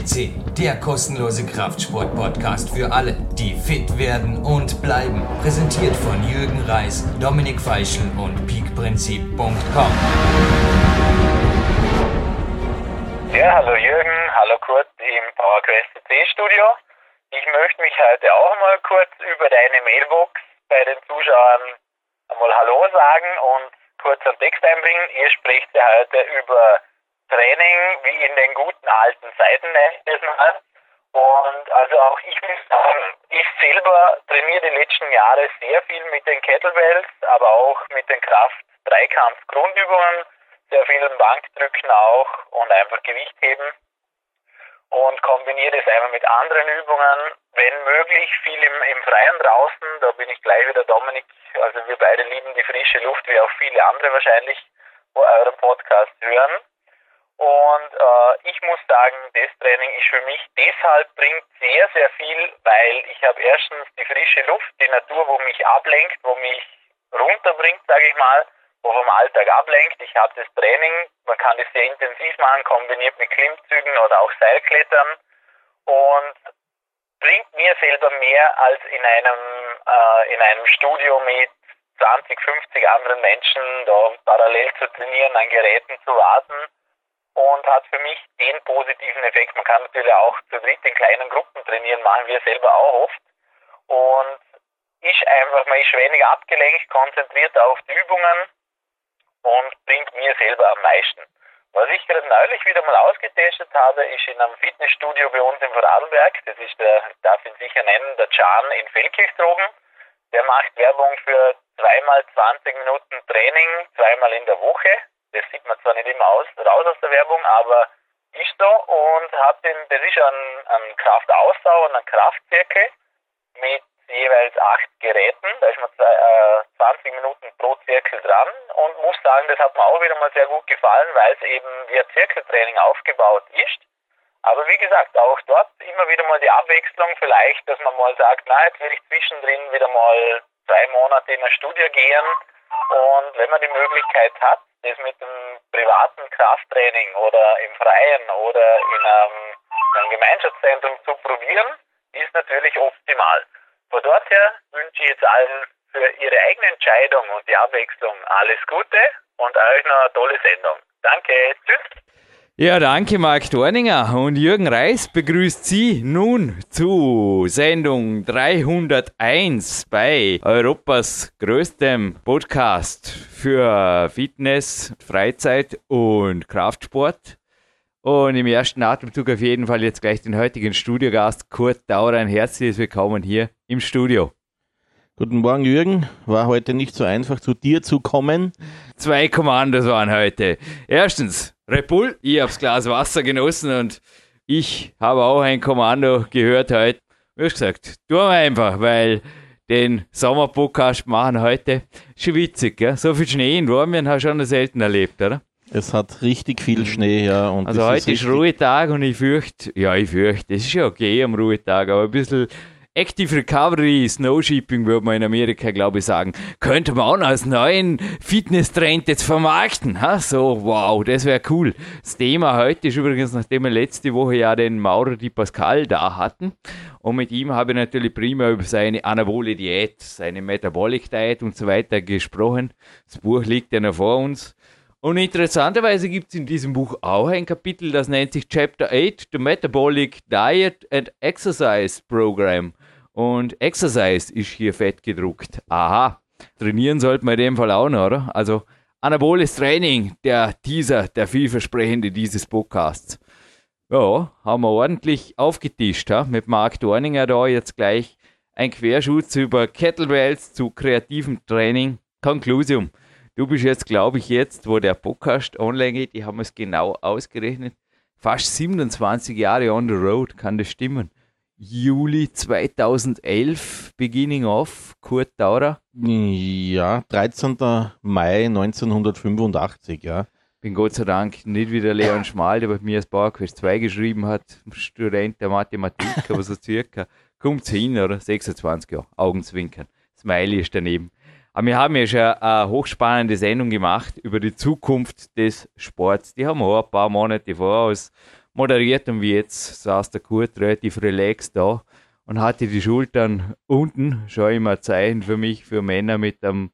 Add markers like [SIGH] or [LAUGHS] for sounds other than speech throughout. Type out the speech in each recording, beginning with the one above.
FCC, der kostenlose Kraftsport-Podcast für alle, die fit werden und bleiben. Präsentiert von Jürgen Reis, Dominik Feischl und peakprinzip.com. Ja, hallo Jürgen, hallo Kurt im PowerQuest CC Studio. Ich möchte mich heute auch mal kurz über deine Mailbox bei den Zuschauern einmal Hallo sagen und kurz einen Text einbringen. Ihr sprecht ja heute über Training wie in den guten alten Zeiten, nenne ich das mal. Und also auch ich muss sagen, ich selber trainiere die letzten Jahre sehr viel mit den Kettlebells, aber auch mit den Kraft-Dreikampf-Grundübungen, sehr viel Bankdrücken auch und einfach Gewicht heben und kombiniere das einfach mit anderen Übungen, wenn möglich viel im, im Freien draußen, da bin ich gleich wieder Dominik, also wir beide lieben die frische Luft, wie auch viele andere wahrscheinlich, wo euren Podcast hören. Und äh, ich muss sagen, das Training ist für mich deshalb bringt sehr, sehr viel, weil ich habe erstens die frische Luft, die Natur, wo mich ablenkt, wo mich runterbringt, sage ich mal, wo vom Alltag ablenkt. Ich habe das Training, man kann das sehr intensiv machen, kombiniert mit Klimmzügen oder auch Seilklettern und bringt mir selber mehr als in einem, äh, in einem Studio mit 20, 50 anderen Menschen da parallel zu trainieren, an Geräten zu warten und hat für mich den positiven Effekt. Man kann natürlich auch zu dritt in kleinen Gruppen trainieren, machen wir selber auch oft. Und ist einfach, man ist weniger abgelenkt, konzentriert auf die Übungen und bringt mir selber am meisten. Was ich gerade neulich wieder mal ausgetestet habe, ist in einem Fitnessstudio bei uns im Vorarlberg. Das ist der, ich darf ihn sicher nennen, der Can in Feldkirchdrogen. Der macht Werbung für zweimal 20 Minuten Training, zweimal in der Woche. Das sieht man zwar nicht immer aus, raus aus der Werbung, aber ist so und hat den, das ist ein, ein Kraftausdauer und ein Kraftzirkel mit jeweils acht Geräten. Da ist man zwei, äh, 20 Minuten pro Zirkel dran und muss sagen, das hat mir auch wieder mal sehr gut gefallen, weil es eben wie ein Zirkeltraining aufgebaut ist. Aber wie gesagt, auch dort immer wieder mal die Abwechslung, vielleicht, dass man mal sagt, na, jetzt will ich zwischendrin wieder mal zwei Monate in eine Studie gehen und wenn man die Möglichkeit hat, das mit dem privaten Krafttraining oder im Freien oder in einem, in einem Gemeinschaftszentrum zu probieren, ist natürlich optimal. Von dort her wünsche ich jetzt allen für Ihre eigene Entscheidung und die Abwechslung alles Gute und euch noch eine tolle Sendung. Danke, tschüss. Ja, danke Marc Dorninger und Jürgen Reis begrüßt Sie nun zu Sendung 301 bei Europas größtem Podcast für Fitness, Freizeit und Kraftsport. Und im ersten Atemzug auf jeden Fall jetzt gleich den heutigen Studiogast Kurt Dauer. Ein herzliches Willkommen hier im Studio. Guten Morgen, Jürgen. War heute nicht so einfach, zu dir zu kommen. Zwei Kommandos waren heute. Erstens, Red Bull, ich hab's Glas Wasser genossen und ich habe auch ein Kommando gehört heute. Wie gesagt, tun wir einfach, weil den Sommerpodcast machen heute schon witzig, gell? So viel Schnee in Wormien hast du schon selten erlebt, oder? Es hat richtig viel Schnee, ja. Und also heute ist, ist Ruhetag und ich fürchte, ja, ich fürchte, es ist ja okay am Ruhetag, aber ein bisschen Active Recovery, Snow Shipping würde man in Amerika, glaube ich, sagen. Könnte man auch noch als neuen Fitness-Trend jetzt vermarkten. Ha? So, wow, das wäre cool. Das Thema heute ist übrigens, nachdem wir letzte Woche ja den Maurer Di Pascal da hatten. Und mit ihm habe ich natürlich prima über seine anabole Diät, seine Metabolic Diet und so weiter gesprochen. Das Buch liegt ja noch vor uns. Und interessanterweise gibt es in diesem Buch auch ein Kapitel, das nennt sich Chapter 8, The Metabolic Diet and Exercise Program. Und Exercise ist hier fett gedruckt. Aha. Trainieren sollte man in dem Fall auch noch, oder? Also anaboles Training, der Teaser, der vielversprechende dieses Podcasts. Ja, haben wir ordentlich aufgetischt, ha? mit Marc Dorninger da jetzt gleich ein Querschutz über Kettlebells zu kreativem Training. Conclusium. Du bist jetzt, glaube ich, jetzt, wo der Podcast online geht, die haben es genau ausgerechnet, fast 27 Jahre on the road, kann das stimmen? Juli 2011, beginning of, Kurt Daurer? Ja, 13. Mai 1985, ja. Bin Gott sei Dank nicht wie der Leon Schmal, der bei mir das PowerQuest 2 geschrieben hat, Student der Mathematik, [LAUGHS] aber so circa, kommt hin, oder? 26 Jahre, Augenzwinkern. Smiley ist daneben. Aber wir haben ja schon eine hochspannende Sendung gemacht über die Zukunft des Sports. Die haben wir auch ein paar Monate voraus moderiert und wie jetzt saß der Kurt relativ relaxed da und hatte die Schultern unten. Schon immer Zeichen für mich, für Männer mit einem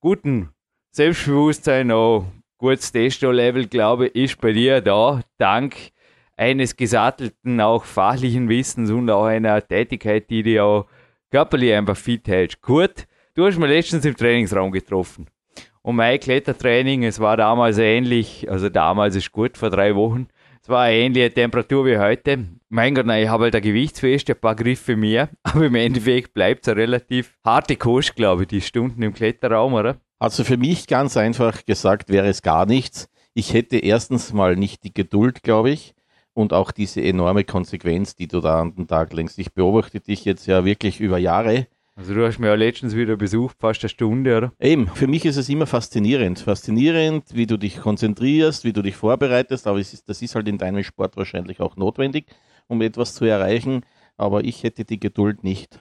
guten Selbstbewusstsein, auch gutes Testo-Level, glaube ich, ist bei dir da, dank eines gesattelten, auch fachlichen Wissens und auch einer Tätigkeit, die dir auch körperlich einfach fit hält. Kurt, du hast mir letztens im Trainingsraum getroffen. Und mein Klettertraining, es war damals ähnlich, also damals ist gut, vor drei Wochen, es war eine ähnliche Temperatur wie heute. Mein Gott, nein, ich habe halt ein Gewichtsfest, ein paar Griffe mehr, [LAUGHS] aber im Endeffekt bleibt es eine relativ harte Kost, glaube ich, die Stunden im Kletterraum, oder? Also für mich ganz einfach gesagt wäre es gar nichts. Ich hätte erstens mal nicht die Geduld, glaube ich, und auch diese enorme Konsequenz, die du da an den Tag lenkst. Ich beobachte dich jetzt ja wirklich über Jahre also du hast mir ja letztens wieder besucht, fast eine Stunde, oder? Eben, für mich ist es immer faszinierend. Faszinierend, wie du dich konzentrierst, wie du dich vorbereitest, aber ist, das ist halt in deinem Sport wahrscheinlich auch notwendig, um etwas zu erreichen, aber ich hätte die Geduld nicht.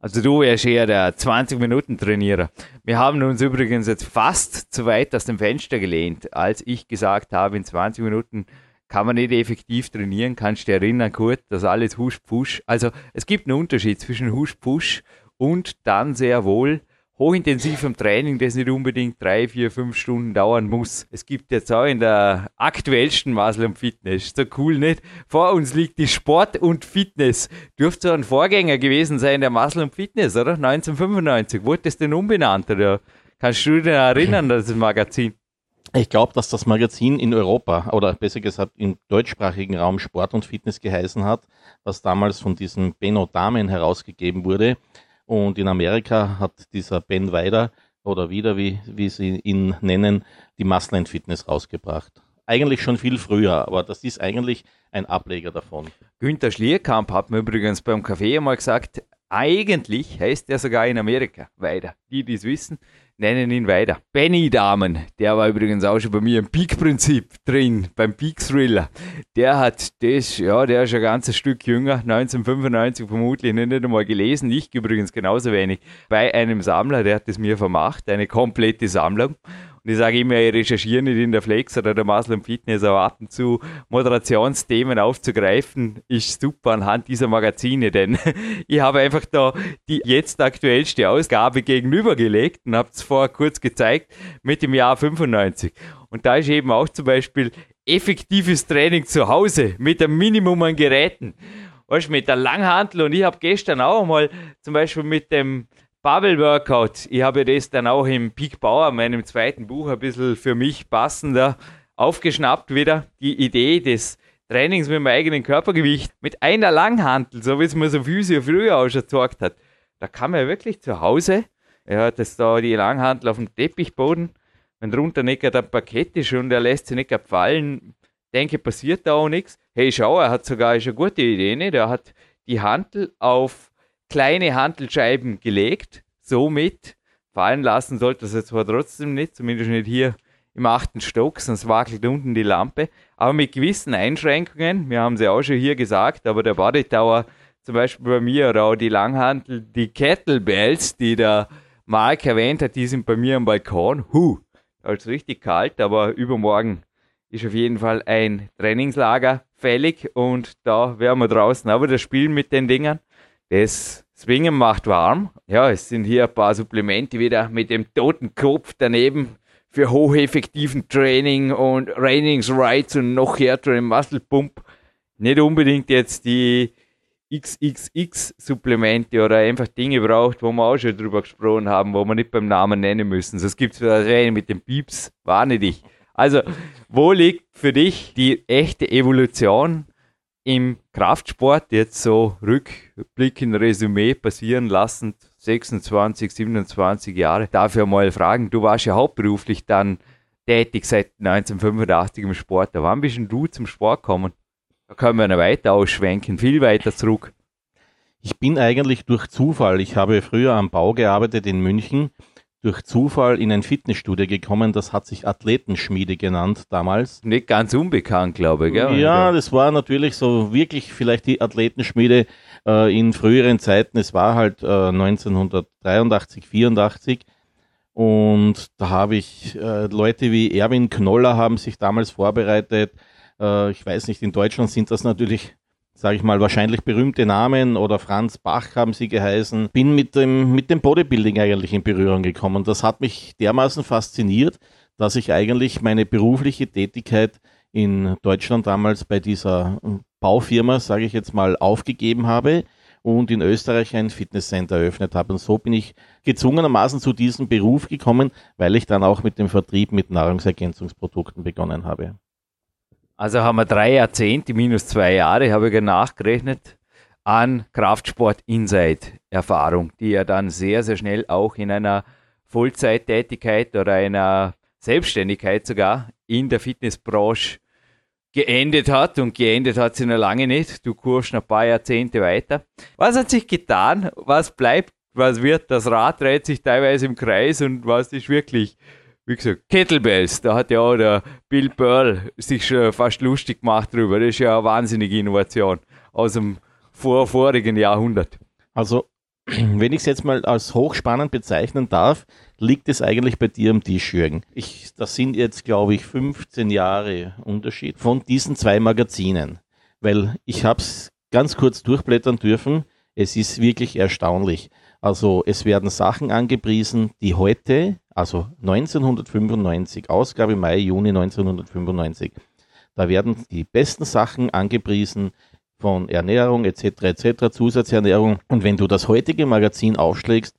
Also du wärst eher der 20-Minuten-Trainierer. Wir haben uns übrigens jetzt fast zu weit aus dem Fenster gelehnt, als ich gesagt habe, in 20 Minuten kann man nicht effektiv trainieren. Kannst du dich erinnern, Kurt, dass alles Husch-Push. Also es gibt einen Unterschied zwischen Husch-Push und dann sehr wohl hochintensivem Training, das nicht unbedingt drei, vier, fünf Stunden dauern muss. Es gibt jetzt auch in der aktuellsten Muscle Fitness, so cool nicht? Vor uns liegt die Sport und Fitness. Dürfte so ein Vorgänger gewesen sein der Muscle Fitness, oder? 1995. Wurde das denn umbenannt, oder? Kannst du dich erinnern, das Magazin? Ich glaube, dass das Magazin in Europa oder besser gesagt im deutschsprachigen Raum Sport und Fitness geheißen hat, was damals von diesem Benno Damen herausgegeben wurde. Und in Amerika hat dieser Ben Weider oder wieder, wie, wie sie ihn nennen, die Muscle Fitness rausgebracht. Eigentlich schon viel früher, aber das ist eigentlich ein Ableger davon. Günter Schlierkamp hat mir übrigens beim Café einmal gesagt, eigentlich heißt er sogar in Amerika Weider. Die, die es wissen, nennen ihn weiter. Benny Damen, der war übrigens auch schon bei mir im Peak-Prinzip drin, beim Peak-Thriller. Der hat das, ja, der ist ein ganzes Stück jünger, 1995 vermutlich, nicht einmal gelesen, ich übrigens genauso wenig, bei einem Sammler, der hat es mir vermacht, eine komplette Sammlung. Und ich sage immer, ich recherchiere nicht in der Flex oder der Muslim Fitness, aber ab und zu Moderationsthemen aufzugreifen, ist super anhand dieser Magazine, [LAUGHS] denn ich habe einfach da die jetzt aktuellste Ausgabe gegenübergelegt und habe es vorher kurz gezeigt mit dem Jahr 95. Und da ist eben auch zum Beispiel effektives Training zu Hause mit einem Minimum an Geräten. Weißt, mit der Langhantel und ich habe gestern auch mal zum Beispiel mit dem Bubble Workout. Ich habe das dann auch im Peak Power, meinem zweiten Buch, ein bisschen für mich passender aufgeschnappt wieder. Die Idee des Trainings mit meinem eigenen Körpergewicht mit einer Langhantel, so wie es mir so Physio früher auch schon gezeigt hat. Da kann man wirklich zu Hause, er hat das da die Langhantel auf dem Teppichboden, wenn drunter nicht gerade ein Parkett ist und er lässt sich nicht fallen, denke, passiert da auch nichts. Hey, schau, er hat sogar eine gute Idee, nicht? Er hat die Hantel auf kleine Handelscheiben gelegt, somit fallen lassen sollte das jetzt zwar trotzdem nicht, zumindest nicht hier im achten Stock, sonst wackelt unten die Lampe, aber mit gewissen Einschränkungen, wir haben sie auch schon hier gesagt, aber der Bodytower, zum Beispiel bei mir oder auch die Langhandel, die Kettlebells, die der Mark erwähnt hat, die sind bei mir am Balkon, huh, also richtig kalt, aber übermorgen ist auf jeden Fall ein Trainingslager fällig und da werden wir draußen aber das Spielen mit den Dingern. Das Swingen macht warm. Ja, es sind hier ein paar Supplemente wieder mit dem toten Kopf daneben für hocheffektiven Training und Rainings Rights und noch härteren Muscle Pump. Nicht unbedingt jetzt die XXX-Supplemente oder einfach Dinge braucht, wo wir auch schon drüber gesprochen haben, wo wir nicht beim Namen nennen müssen. Sonst gibt es mit den Pieps, warne dich. Also, wo liegt für dich die echte Evolution im Kraftsport jetzt so rückblickend Resümee passieren lassend, 26, 27 Jahre, dafür mal fragen, du warst ja hauptberuflich dann tätig seit 1985 im Sport. Da wann bist denn du zum Sport gekommen? Da können wir noch weiter ausschwenken, viel weiter zurück. Ich bin eigentlich durch Zufall, ich habe früher am Bau gearbeitet in München durch Zufall in ein Fitnessstudio gekommen, das hat sich Athletenschmiede genannt damals. Nicht ganz unbekannt, glaube ich. Gell? Ja, das war natürlich so wirklich vielleicht die Athletenschmiede äh, in früheren Zeiten. Es war halt äh, 1983, 84 und da habe ich äh, Leute wie Erwin Knoller haben sich damals vorbereitet, Äh, ich weiß nicht, in Deutschland sind das natürlich sage ich mal, wahrscheinlich berühmte Namen oder Franz Bach haben sie geheißen, bin mit dem, mit dem Bodybuilding eigentlich in Berührung gekommen. Das hat mich dermaßen fasziniert, dass ich eigentlich meine berufliche Tätigkeit in Deutschland damals bei dieser Baufirma, sage ich jetzt mal, aufgegeben habe und in Österreich ein Fitnesscenter eröffnet habe. Und so bin ich gezwungenermaßen zu diesem Beruf gekommen, weil ich dann auch mit dem Vertrieb mit Nahrungsergänzungsprodukten begonnen habe. Also haben wir drei Jahrzehnte minus zwei Jahre, habe ich nachgerechnet, an Kraftsport Inside Erfahrung, die ja dann sehr, sehr schnell auch in einer Vollzeittätigkeit oder einer Selbstständigkeit sogar in der Fitnessbranche geendet hat und geendet hat sie noch lange nicht. Du kurst noch ein paar Jahrzehnte weiter. Was hat sich getan? Was bleibt? Was wird? Das Rad dreht sich teilweise im Kreis und was ist wirklich wie gesagt, Kettlebells, da hat ja auch der Bill Pearl sich schon fast lustig gemacht drüber. Das ist ja eine wahnsinnige Innovation aus dem vor, vorigen Jahrhundert. Also, [CLEARS THROAT] wenn ich es jetzt mal als hochspannend bezeichnen darf, liegt es eigentlich bei dir am Tisch, Jürgen. Ich, das sind jetzt, glaube ich, 15 Jahre Unterschied von diesen zwei Magazinen. Weil ich habe es ganz kurz durchblättern dürfen. Es ist wirklich erstaunlich. Also es werden Sachen angepriesen, die heute also 1995, Ausgabe Mai, Juni 1995. Da werden die besten Sachen angepriesen von Ernährung etc. etc. Zusatzernährung. Und wenn du das heutige Magazin aufschlägst,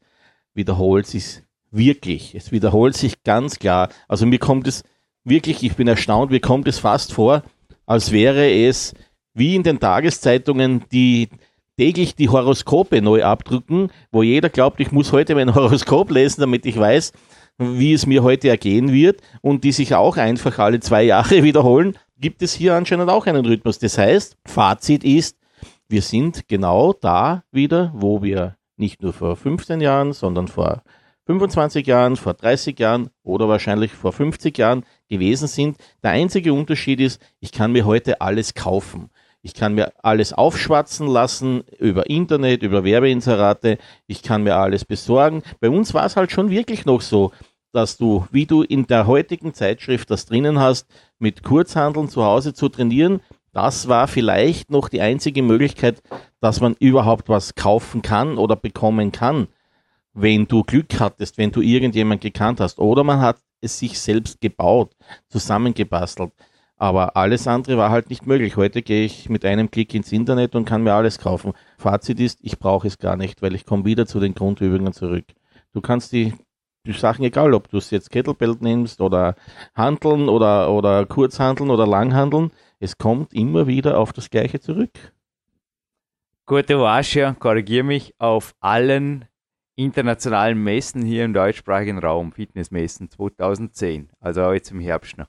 wiederholt sich wirklich. Es wiederholt sich ganz klar. Also mir kommt es wirklich, ich bin erstaunt, mir kommt es fast vor, als wäre es wie in den Tageszeitungen, die täglich die Horoskope neu abdrucken, wo jeder glaubt, ich muss heute mein Horoskop lesen, damit ich weiß, wie es mir heute ergehen wird und die sich auch einfach alle zwei Jahre [LAUGHS] wiederholen, gibt es hier anscheinend auch einen Rhythmus. Das heißt, Fazit ist, wir sind genau da wieder, wo wir nicht nur vor 15 Jahren, sondern vor 25 Jahren, vor 30 Jahren oder wahrscheinlich vor 50 Jahren gewesen sind. Der einzige Unterschied ist, ich kann mir heute alles kaufen. Ich kann mir alles aufschwatzen lassen über Internet, über Werbeinserate. Ich kann mir alles besorgen. Bei uns war es halt schon wirklich noch so, dass du, wie du in der heutigen Zeitschrift das drinnen hast, mit Kurzhandeln zu Hause zu trainieren, das war vielleicht noch die einzige Möglichkeit, dass man überhaupt was kaufen kann oder bekommen kann, wenn du Glück hattest, wenn du irgendjemand gekannt hast. Oder man hat es sich selbst gebaut, zusammengebastelt. Aber alles andere war halt nicht möglich. Heute gehe ich mit einem Klick ins Internet und kann mir alles kaufen. Fazit ist, ich brauche es gar nicht, weil ich komme wieder zu den Grundübungen zurück. Du kannst die, die Sachen, egal ob du es jetzt Kettlebell nimmst oder Handeln oder, oder Kurzhandeln oder Langhandeln, es kommt immer wieder auf das Gleiche zurück. Gut, du warst ja, korrigiere mich, auf allen internationalen Messen hier im deutschsprachigen Raum, Fitnessmessen 2010, also jetzt im Herbst noch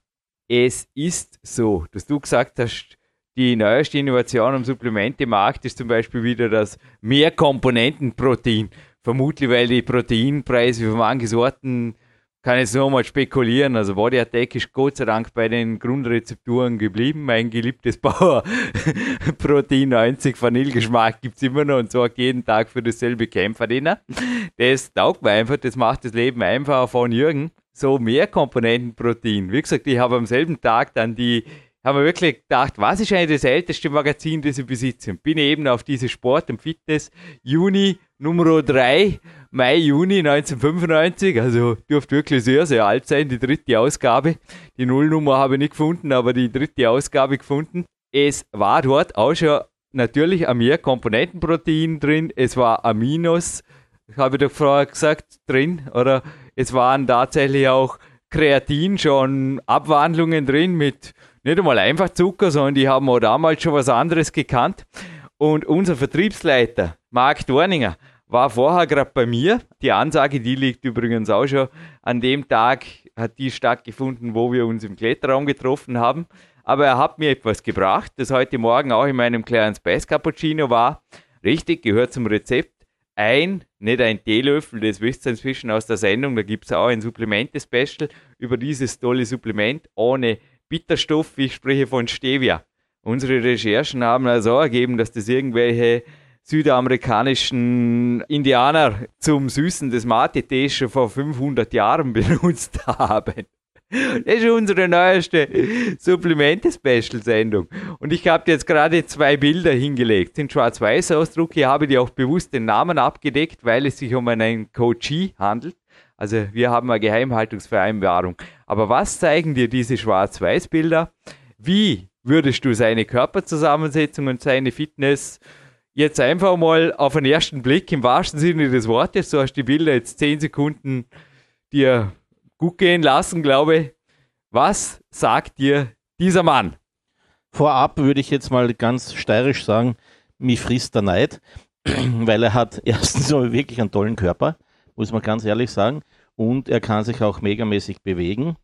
es ist so, dass du gesagt hast, die neueste Innovation am Supplementemarkt ist zum Beispiel wieder das Mehrkomponentenprotein. Vermutlich, weil die Proteinpreise für manche Sorten, kann jetzt nur mal spekulieren. Also Body ist Gott sei Dank bei den Grundrezepturen geblieben. Mein geliebtes [LAUGHS] Bauer Protein 90 Vanillegeschmack gibt es immer noch und sorgt jeden Tag für dasselbe Kämpferdiener. Das taugt mir einfach, das macht das Leben einfacher von Jürgen so mehr Komponentenprotein. Wie gesagt, ich habe am selben Tag dann die, haben wir wirklich gedacht, was ist eigentlich das älteste Magazin, das ich besitze? Und bin eben auf diese Sport und Fitness Juni Nummer 3, Mai, Juni 1995, also dürfte wirklich sehr, sehr alt sein, die dritte Ausgabe. Die Nullnummer habe ich nicht gefunden, aber die dritte Ausgabe gefunden. Es war dort auch schon natürlich ein mehr Komponentenprotein drin, es war Aminos, habe ich doch vorher gesagt, drin, oder es waren tatsächlich auch Kreatin schon Abwandlungen drin mit nicht einmal einfach Zucker, sondern die haben auch damals schon was anderes gekannt. Und unser Vertriebsleiter, Marc Dorninger, war vorher gerade bei mir. Die Ansage, die liegt übrigens auch schon an dem Tag, hat die stattgefunden, wo wir uns im Kletterraum getroffen haben. Aber er hat mir etwas gebracht, das heute Morgen auch in meinem kleinen Space Cappuccino war. Richtig, gehört zum Rezept ein, nicht ein Teelöffel, das wisst ihr inzwischen aus der Sendung, da gibt es auch ein Supplemente-Special über dieses tolle Supplement ohne Bitterstoff, ich spreche von Stevia. Unsere Recherchen haben also ergeben, dass das irgendwelche südamerikanischen Indianer zum Süßen des Mate-Tees schon vor 500 Jahren [LAUGHS] benutzt haben. Das ist unsere neueste Supplemente-Special-Sendung. Und ich habe jetzt gerade zwei Bilder hingelegt. Sind Schwarz-Weiß-Ausdruck. Hier habe ich auch bewusst den Namen abgedeckt, weil es sich um einen Coachee handelt. Also wir haben eine Geheimhaltungsvereinbarung. Aber was zeigen dir diese Schwarz-Weiß-Bilder? Wie würdest du seine Körperzusammensetzung und seine Fitness jetzt einfach mal auf den ersten Blick im wahrsten Sinne des Wortes, so hast du die Bilder jetzt zehn Sekunden dir gut gehen lassen, glaube ich. Was sagt dir dieser Mann? Vorab würde ich jetzt mal ganz steirisch sagen, mich frisst der Neid, [CLEARS THROAT] weil er hat [LAUGHS] erstens wirklich einen tollen Körper, muss man ganz ehrlich sagen, und er kann sich auch megamäßig bewegen.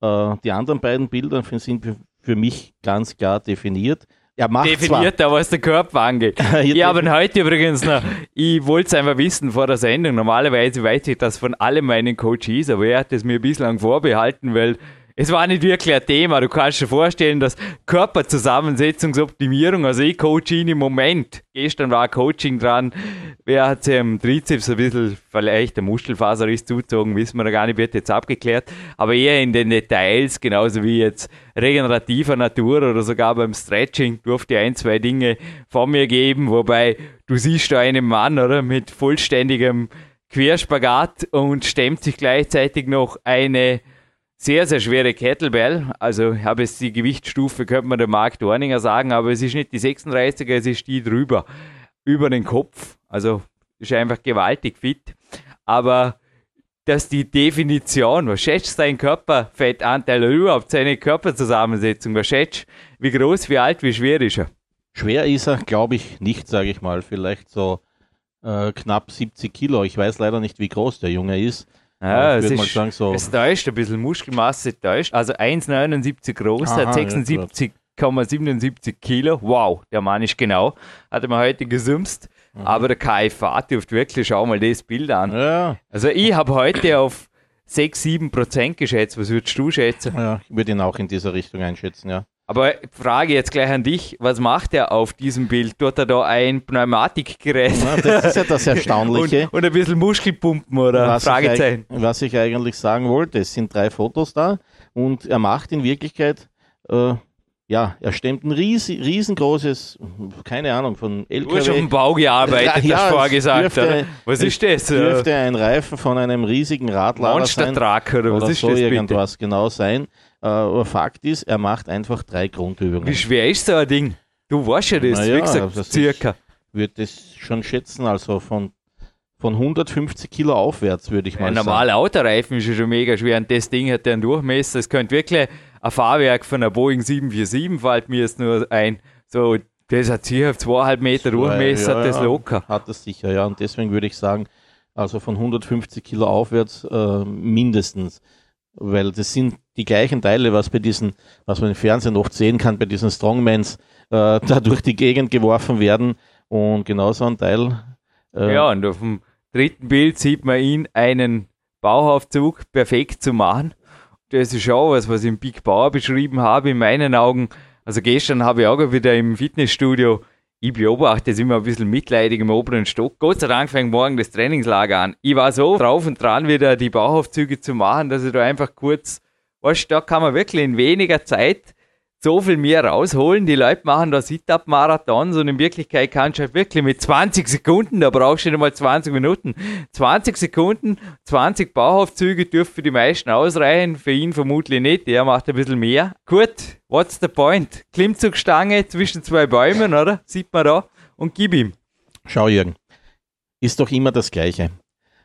Äh, die anderen beiden Bilder sind für mich ganz klar definiert. Macht definiert zwar, was der Körper angeht. [LAUGHS] ja, aber heute übrigens noch, ich wollte es einfach wissen vor der Sendung. Normalerweise weiß ich das von allen meinen Coaches, aber er hat es mir bislang vorbehalten, weil es war nicht wirklich ein Thema. Du kannst dir vorstellen, dass Körperzusammensetzungsoptimierung, also ich coache ihn im Moment. Gestern war Coaching dran. Wer hat sich am Trizeps ein bisschen vielleicht der Muskelfaser ist zugezogen, wissen wir noch gar nicht, wird jetzt abgeklärt. Aber eher in den Details, genauso wie jetzt regenerativer Natur oder sogar beim Stretching durfte ein, zwei Dinge von mir geben. Wobei du siehst da einen Mann, oder, mit vollständigem Querspagat und stemmt sich gleichzeitig noch eine sehr, sehr schwere Kettlebell. Also ich habe jetzt die Gewichtsstufe, könnte man der Mark Dorninger sagen, aber es ist nicht die 36er, es ist die drüber, über den Kopf. Also ist einfach gewaltig fit. Aber dass die Definition, was schätzt dein Körperfettanteil überhaupt seine Körperzusammensetzung, was schätzt, wie groß, wie alt, wie schwer ist er? Schwer ist er, glaube ich, nicht, sage ich mal. Vielleicht so äh, knapp 70 Kilo. Ich weiß leider nicht, wie groß der Junge ist. Ja, es, ist, sagen, so es täuscht, ein bisschen Muskelmasse täuscht. Also 1,79 groß, Aha, hat 76,77 Kilo. Wow, der Mann ist genau. Hat er mir heute gesumst. Mhm. Aber der KFA dürfte wirklich, schau mal das Bild an. Ja. Also ich habe heute auf 6, 7 Prozent geschätzt. Was würdest du schätzen? Ja, ich würde ihn auch in dieser Richtung einschätzen, ja. Aber Frage jetzt gleich an dich, was macht er auf diesem Bild? Tut er da ein Pneumatikgerät? Ja, das ist ja das Erstaunliche. [LAUGHS] und, und, ein bisschen Muskelpumpen oder was Fragezeichen? Ich, was ich eigentlich sagen wollte, es sind drei Fotos da und er macht in Wirklichkeit, äh, ja, er stemmt ein ries, riesengroßes, keine Ahnung, von LKW. Du hast auf dem Bau gearbeitet, ja, hast vorgesagt, dürfte? Was ist das? Dürfte ein Reifen von einem riesigen Radlader sein. Monster oder was oder ist so das irgendwas bitte? genau sein. Äh, aber Fakt ist, er macht einfach drei Grundübungen. Wie schwer ist so ein Ding? Du weißt ja das, naja, wie gesagt, das circa. Ich würde das schon schätzen, also von, von 150 Kilo aufwärts, würde ich mal ein sagen. Ein normaler Autoreifen ist ja schon mega schwer und das Ding hat ja einen Durchmesser. Es könnte wirklich ein Fahrwerk von einer Boeing 747, fällt mir jetzt nur ein. So, das hat sicher zweieinhalb Meter Durchmesser, ja, das ja, locker. Hat das sicher, ja. Und deswegen würde ich sagen, also von 150 Kilo aufwärts äh, mindestens weil das sind die gleichen Teile, was bei diesen, was man im Fernsehen oft sehen kann, bei diesen Strongmans, äh, [LAUGHS] da durch die Gegend geworfen werden und genauso ein Teil. Äh, ja, und auf dem dritten Bild sieht man ihn einen Bauaufzug perfekt zu machen. Das ist auch was, was ich im Big Bauer beschrieben habe, in meinen Augen. Also gestern habe ich auch wieder im Fitnessstudio ich beobachte es immer ein bisschen mitleidig im oberen Stock. Gott sei Dank fängt morgen das Trainingslager an. Ich war so drauf und dran, wieder die Bauaufzüge zu machen, dass ich da einfach kurz, weißt da kann man wirklich in weniger Zeit so viel mehr rausholen. Die Leute machen da Sit-Up-Marathons und in Wirklichkeit kannst du halt wirklich mit 20 Sekunden, da brauchst du nicht mal 20 Minuten, 20 Sekunden, 20 Bauaufzüge dürfen für die meisten ausreichen, für ihn vermutlich nicht, der macht ein bisschen mehr. Gut, what's the point? Klimmzugstange zwischen zwei Bäumen, oder? Sieht man da und gib ihm. Schau, Jürgen, ist doch immer das Gleiche.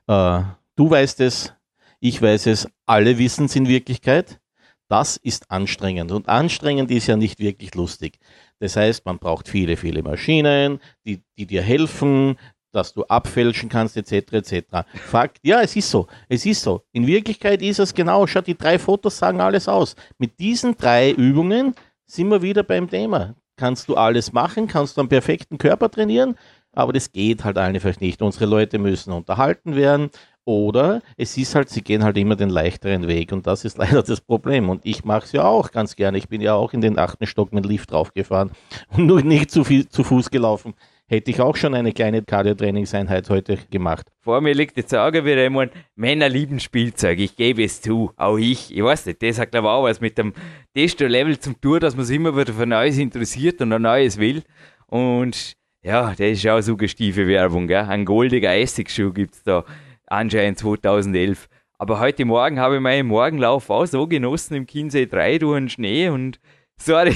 Äh, du weißt es, ich weiß es, alle wissen es in Wirklichkeit. Das ist anstrengend und anstrengend ist ja nicht wirklich lustig. Das heißt, man braucht viele, viele Maschinen, die, die dir helfen, dass du abfälschen kannst, etc. etc. Fakt, ja, es ist so. Es ist so. In Wirklichkeit ist es genau. Schau, die drei Fotos sagen alles aus. Mit diesen drei Übungen sind wir wieder beim Thema. Kannst du alles machen, kannst du einen perfekten Körper trainieren, aber das geht halt einfach nicht. Unsere Leute müssen unterhalten werden oder es ist halt, sie gehen halt immer den leichteren Weg und das ist [LAUGHS] leider das Problem. Und ich mache es ja auch ganz gerne. Ich bin ja auch in den achten Stock mit Lift draufgefahren und nur nicht zu viel zu Fuß gelaufen. hätte ich auch schon eine kleine Cardio-Trainingseinheit heute gemacht. Vor mir liegt die Sage wieder einmal, Männer lieben Spielzeug, ich gebe es zu, auch ich. Ich weiß nicht, das hat glaube ich auch was mit dem Testo-Level zum Tour, dass man sich immer wieder für Neues interessiert und ein Neues will. Und ja, das ist auch suggestive Werbung, gell? Ein goldiger Essigschuh gibt es da anscheinend 2011. Aber heute Morgen habe ich meinen Morgenlauf auch so genossen im Chiemsee 3 durch den Schnee und [LAUGHS] sorry,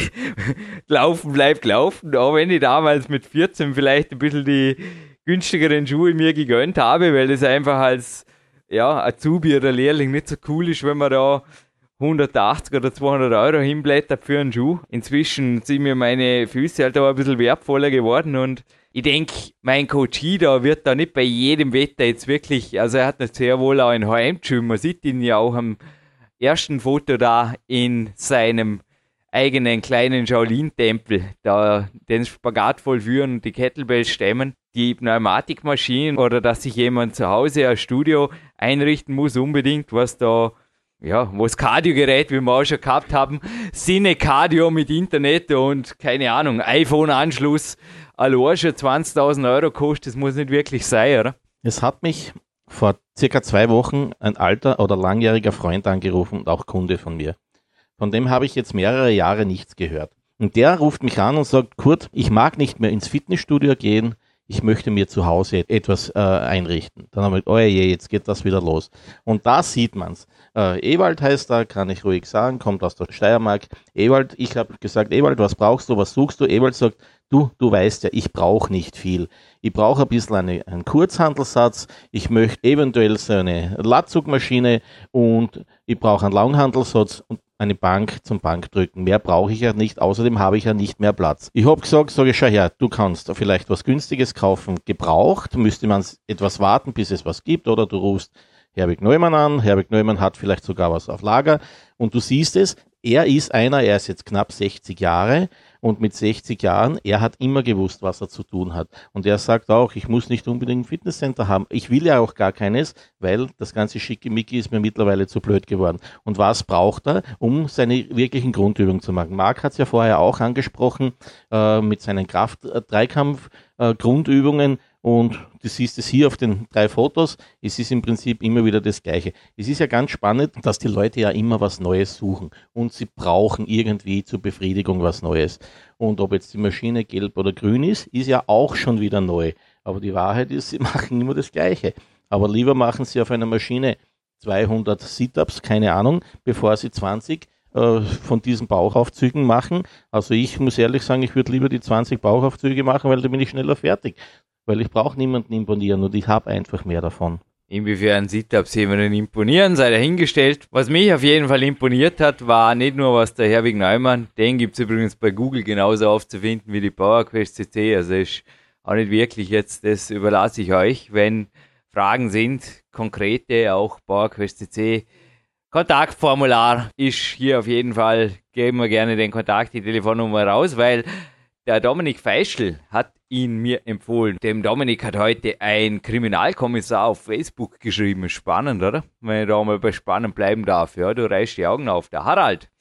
laufen bleibt laufen, auch wenn ich damals mit 14 vielleicht ein bisschen die günstigeren Schuhe mir gegönnt habe, weil das einfach als ja, Azubi oder Lehrling nicht so cool ist, wenn man da 180 oder 200 Euro hinblättert für einen Schuh. Inzwischen sind mir meine Füße halt auch ein bisschen wertvoller geworden und ich denke, mein Coach da wird da nicht bei jedem Wetter jetzt wirklich, also er hat nicht sehr wohl auch ein HM-Gym, man sieht ihn ja auch am ersten Foto da in seinem eigenen kleinen Shaolin-Tempel, da den Spagat vollführen und die Kettlebells stemmen, die Pneumatikmaschinen oder dass sich jemand zu Hause ein Studio einrichten muss, unbedingt, was da, ja, wo das Cardio-Gerät, wie wir auch schon gehabt haben, Sinne Cardio mit Internet und keine Ahnung, iPhone-Anschluss, allein schon 20.000 Euro kostet, das muss nicht wirklich sein, oder? Es hat mich vor circa zwei Wochen ein alter oder langjähriger Freund angerufen und auch Kunde von mir. Von dem habe ich jetzt mehrere Jahre nichts gehört. Und der ruft mich an und sagt, Kurt, ich mag nicht mehr ins Fitnessstudio gehen, ich möchte mir zu Hause etwas äh, einrichten. Dann haben wir oh je, jetzt geht das wieder los. Und da sieht man's. Äh, Ewald heißt da, kann ich ruhig sagen, kommt aus der Steiermark. Ewald, ich habe gesagt, Ewald, was brauchst du, was suchst du? Ewald sagt, du, du weißt ja, ich brauche nicht viel. Ich brauche ein bisschen eine, einen Kurzhandelsatz, ich möchte eventuell so eine Latzugmaschine und ich brauche einen Langhandelssatz und eine Bank zum Bankdrücken. Mehr brauche ich ja nicht, außerdem habe ich ja nicht mehr Platz. Ich habe gesagt, sage ich, schau her, du kannst vielleicht was Günstiges kaufen, gebraucht, müsste man etwas warten, bis es was gibt, oder du rufst Herbig Neumann an, Herbig Neumann hat vielleicht sogar was auf Lager. Und du siehst es, er ist einer, er ist jetzt knapp 60 Jahre, und mit 60 Jahren, er hat immer gewusst, was er zu tun hat. Und er sagt auch, ich muss nicht unbedingt ein Fitnesscenter haben. Ich will ja auch gar keines, weil das ganze Schickimicki ist mir mittlerweile zu blöd geworden. Und was braucht er, um seine wirklichen Grundübungen zu machen? Marc hat es ja vorher auch angesprochen, äh, mit seinen Kraft-Dreikampf-Grundübungen. Und du siehst es hier auf den drei Fotos. Es ist im Prinzip immer wieder das Gleiche. Es ist ja ganz spannend, dass die Leute ja immer was Neues suchen und sie brauchen irgendwie zur Befriedigung was Neues. Und ob jetzt die Maschine gelb oder grün ist, ist ja auch schon wieder neu. Aber die Wahrheit ist, [LAUGHS] sie machen immer das Gleiche. Aber lieber machen sie auf einer Maschine 200 Sit-ups, keine Ahnung, bevor sie 20 äh, von diesen Bauchaufzügen machen. Also ich muss ehrlich sagen, ich würde lieber die 20 Bauchaufzüge machen, weil da bin ich schneller fertig weil ich brauche niemanden imponieren und ich habe einfach mehr davon. Inwiefern Sit-Ups jemanden imponieren, sei dahingestellt. Was mich auf jeden Fall imponiert hat, war nicht nur was der Herwig Neumann, den gibt es übrigens bei Google genauso aufzufinden wie die PowerQuest CC, also ist auch nicht wirklich jetzt, das überlasse ich euch. Wenn Fragen sind, konkrete, auch PowerQuest CC, Kontaktformular ist hier auf jeden Fall, geben wir gerne den Kontakt, die Telefonnummer raus, weil der Dominik Feischl hat ihn mir empfohlen. Dem Dominik hat heute ein Kriminalkommissar auf Facebook geschrieben. Spannend, oder? Wenn ich da mal bei spannend bleiben darf. Ja, du reißt die Augen auf. Der Harald.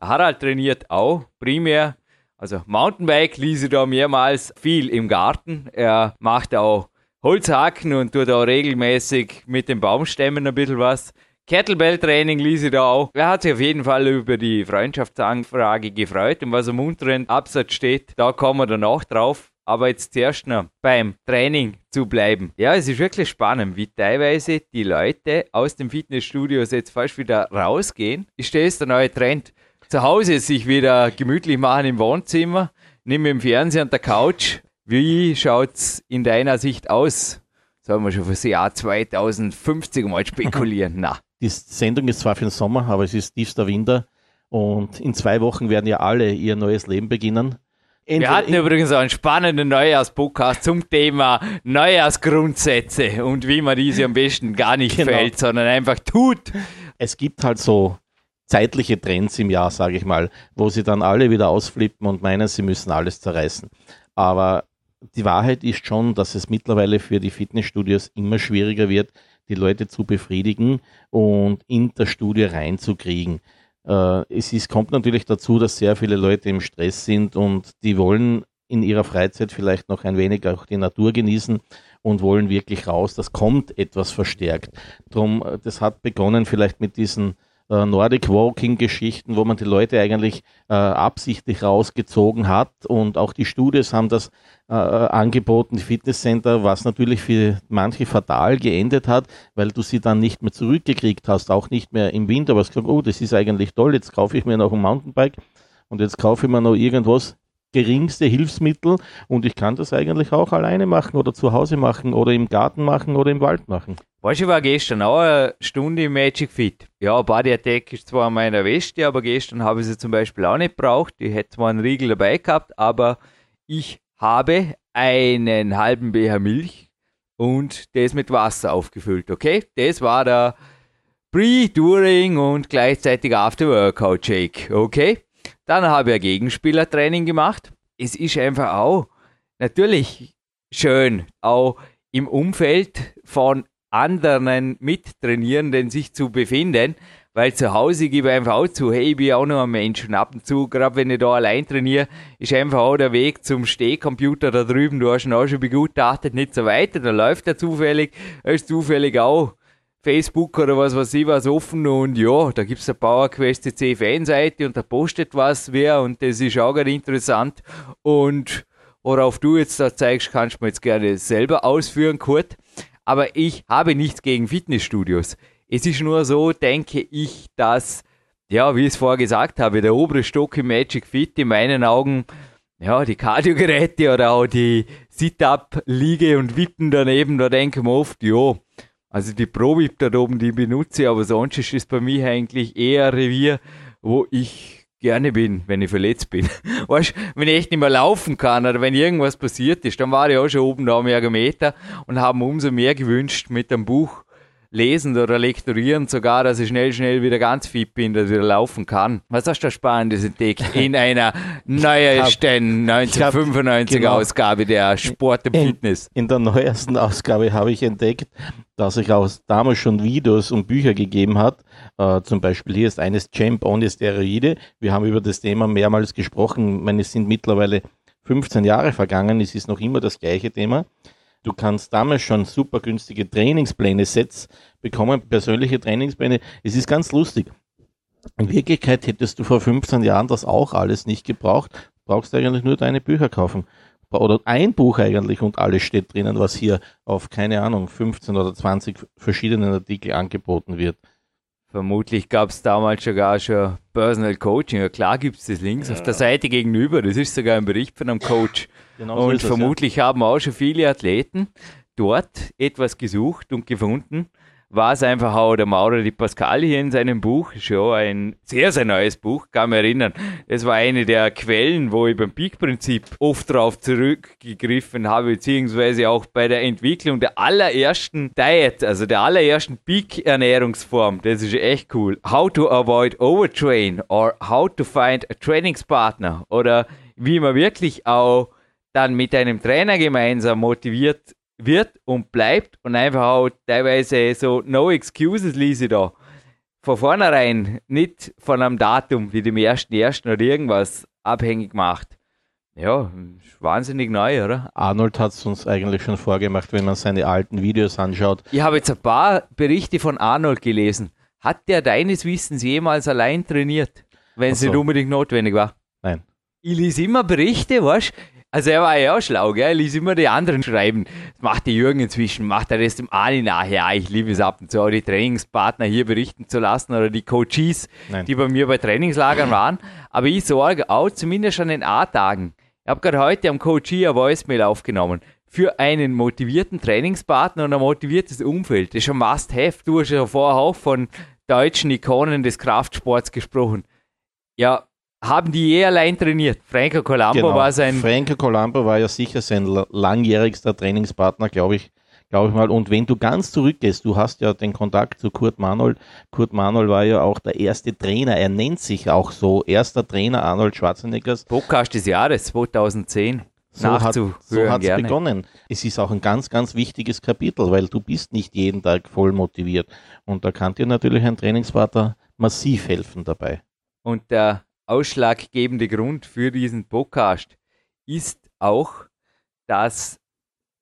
Der Harald trainiert auch primär, also Mountainbike ließ ich da mehrmals viel im Garten. Er macht auch Holzhacken und tut auch regelmäßig mit den Baumstämmen ein bisschen was. Kettlebell-Training ließ ich da auch. Er hat sich auf jeden Fall über die Freundschaftsanfrage gefreut und was am unteren Absatz steht, da kommen wir danach drauf. Aber jetzt zuerst noch beim Training zu bleiben. Ja, es ist wirklich spannend, wie teilweise die Leute aus dem Fitnessstudios jetzt fast wieder rausgehen. Ist das der neue Trend? Zu Hause sich wieder gemütlich machen im Wohnzimmer, nimm im Fernseher und der Couch. Wie schaut's in deiner Sicht aus? Sollen wir schon für das Jahr 2050 mal spekulieren? [LAUGHS] Na. Die Sendung ist zwar für den Sommer, aber es ist tiefster Winter und in zwei Wochen werden ja alle ihr neues Leben beginnen. Entweder Wir hatten übrigens einen spannenden Neujahrspodcast zum Thema Neujahrsgrundsätze und wie man diese am besten gar nicht genau. fällt, sondern einfach tut. Es gibt halt so zeitliche Trends im Jahr, sage ich mal, wo sie dann alle wieder ausflippen und meinen, sie müssen alles zerreißen. Aber die Wahrheit ist schon, dass es mittlerweile für die Fitnessstudios immer schwieriger wird, die Leute zu befriedigen und in das Studio reinzukriegen. Äh, es ist, kommt natürlich dazu, dass sehr viele Leute im Stress sind und die wollen in ihrer Freizeit vielleicht noch ein wenig auch die Natur genießen und wollen wirklich raus. Das kommt etwas verstärkt. Drum, äh, das hat begonnen vielleicht mit diesen äh, Nordic Walking Geschichten, wo man die Leute eigentlich äh, absichtlich rausgezogen hat und auch die Studios haben das äh, angeboten, die Fitnesscenter, was natürlich für manche fatal geendet hat, weil du sie dann nicht mehr zurückgekriegt hast, auch nicht mehr im Winter, aber es gesagt, oh, das ist eigentlich toll, jetzt kaufe ich mir noch ein Mountainbike und jetzt kaufe ich mir noch irgendwas, geringste Hilfsmittel und ich kann das eigentlich auch alleine machen oder zu Hause machen oder im Garten machen oder im Wald machen. Weißt du, ich war gestern auch eine Stunde im Magic Fit. Ja, Body Attack ist zwar an meiner Weste, aber gestern habe ich sie zum Beispiel auch nicht gebraucht. Ich hätte zwar einen Riegel dabei gehabt, aber ich habe einen halben Becher Milch und das mit Wasser aufgefüllt, okay? Das war der Pre, During und gleichzeitig After Workout Shake, okay? Dann habe ich ein Gegenspielertraining gemacht. Es ist einfach auch natürlich schön, auch im Umfeld von anderen Mittrainierenden sich zu befinden, weil zu Hause gebe ich einfach auch zu, hey, ich bin auch noch ein Mensch und ab und zu, gerade wenn ich da allein trainiere, ist einfach auch der Weg zum Stehcomputer da drüben, du hast ihn auch schon begutachtet, nicht so weiter, da läuft er zufällig, er ist zufällig auch Facebook oder was weiß ich was offen und ja, da gibt es eine PowerQuest CC Fanseite und da postet was wer und das ist auch ganz interessant. Und worauf du jetzt da zeigst, kannst du mir jetzt gerne selber ausführen, Kurt. Aber ich habe nichts gegen Fitnessstudios. Es ist nur so, denke ich, dass, ja, wie ich es vorher gesagt habe, der obere Stock im Magic Fit in meinen Augen, ja, die Kardiogeräte oder auch die Sit-Up-Liege und Wippen daneben, da denken wir oft, ja, also die Pro-Vip da oben, die benutze ich, aber sonst ist es bei mir eigentlich eher ein Revier, wo ich gerne bin, wenn ich verletzt bin. [LAUGHS] Weißt wenn ich echt nicht mehr laufen kann oder wenn irgendwas passiert ist, dann war ich auch schon oben da am Ergometer und haben umso mehr gewünscht mit dem Buch lesen oder lektorieren, sogar, dass ich schnell, schnell wieder ganz fit bin, dass ich wieder laufen kann. Was hast du da Spannendes entdeckt in [LAUGHS] einer neuesten 1995 genau, Ausgabe der Sport und Fitness? In, in der neuesten Ausgabe habe ich entdeckt, dass es auch damals schon Videos und Bücher gegeben hat. Äh, zum Beispiel hier ist eines Champ ohne Steroide. Wir haben über das Thema mehrmals gesprochen. Ich meine, es sind mittlerweile 15 Jahre vergangen. Es ist noch immer das gleiche Thema. Du kannst damals schon super günstige Trainingspläne, Sets bekommen, persönliche Trainingspläne. Es ist ganz lustig. In Wirklichkeit hättest du vor 15 Jahren das auch alles nicht gebraucht. Du brauchst eigentlich nur deine Bücher kaufen. Oder ein Buch eigentlich und alles steht drinnen, was hier auf, keine Ahnung, 15 oder 20 verschiedenen Artikel angeboten wird. Vermutlich gab es damals sogar schon Personal Coaching. Ja, klar gibt es das links ja. auf der Seite gegenüber. Das ist sogar ein Bericht von einem Coach. Genau und so vermutlich ja. haben auch schon viele Athleten dort etwas gesucht und gefunden, war es einfach auch der Maurer Di Pascal hier in seinem Buch, schon ein sehr, sehr neues Buch, kann mich erinnern. Es war eine der Quellen, wo ich beim Peak-Prinzip oft drauf zurückgegriffen habe, beziehungsweise auch bei der Entwicklung der allerersten Diet, also der allerersten Peak-Ernährungsform. Das ist echt cool. How to avoid overtrain or how to find a trainingspartner oder wie man wirklich auch dann mit einem Trainer gemeinsam motiviert wird und bleibt und einfach auch teilweise so No Excuses lese da. Von vornherein nicht von einem Datum wie dem ersten ersten oder irgendwas abhängig gemacht. Ja, wahnsinnig neu, oder? Arnold hat es uns eigentlich schon vorgemacht, wenn man seine alten Videos anschaut. Ich habe jetzt ein paar Berichte von Arnold gelesen. Hat der deines Wissens jemals allein trainiert, wenn es so. nicht unbedingt notwendig war? Nein. Ich lese immer Berichte, weißt du? Also er war ja auch schlau, gell? Er ließ immer die anderen schreiben. Das macht der Jürgen inzwischen, macht er das dem Ali nachher. Ja, ich liebe es ab und zu, auch die Trainingspartner hier berichten zu lassen oder die Coaches, Nein. die bei mir bei Trainingslagern waren. Aber ich sorge auch zumindest an den A-Tagen. Ich habe gerade heute am Coachie ein Voicemail aufgenommen für einen motivierten Trainingspartner und ein motiviertes Umfeld. Das ist schon Must-Have. Du hast ja vorher auch von deutschen Ikonen des Kraftsports gesprochen. Ja, haben die je allein trainiert. Franco Colombo genau. war sein. Franco Colombo war ja sicher sein langjährigster Trainingspartner, glaube ich. Glaube ich mal. Und wenn du ganz zurückgehst, du hast ja den Kontakt zu Kurt Manol. Kurt Manol war ja auch der erste Trainer. Er nennt sich auch so. Erster Trainer Arnold Schwarzeneggers. Podcast des Jahres 2010. So hat es so begonnen. Es ist auch ein ganz, ganz wichtiges Kapitel, weil du bist nicht jeden Tag voll motiviert. Und da kann dir natürlich ein Trainingspartner massiv helfen dabei. Und der ausschlaggebende Grund für diesen Podcast ist auch, dass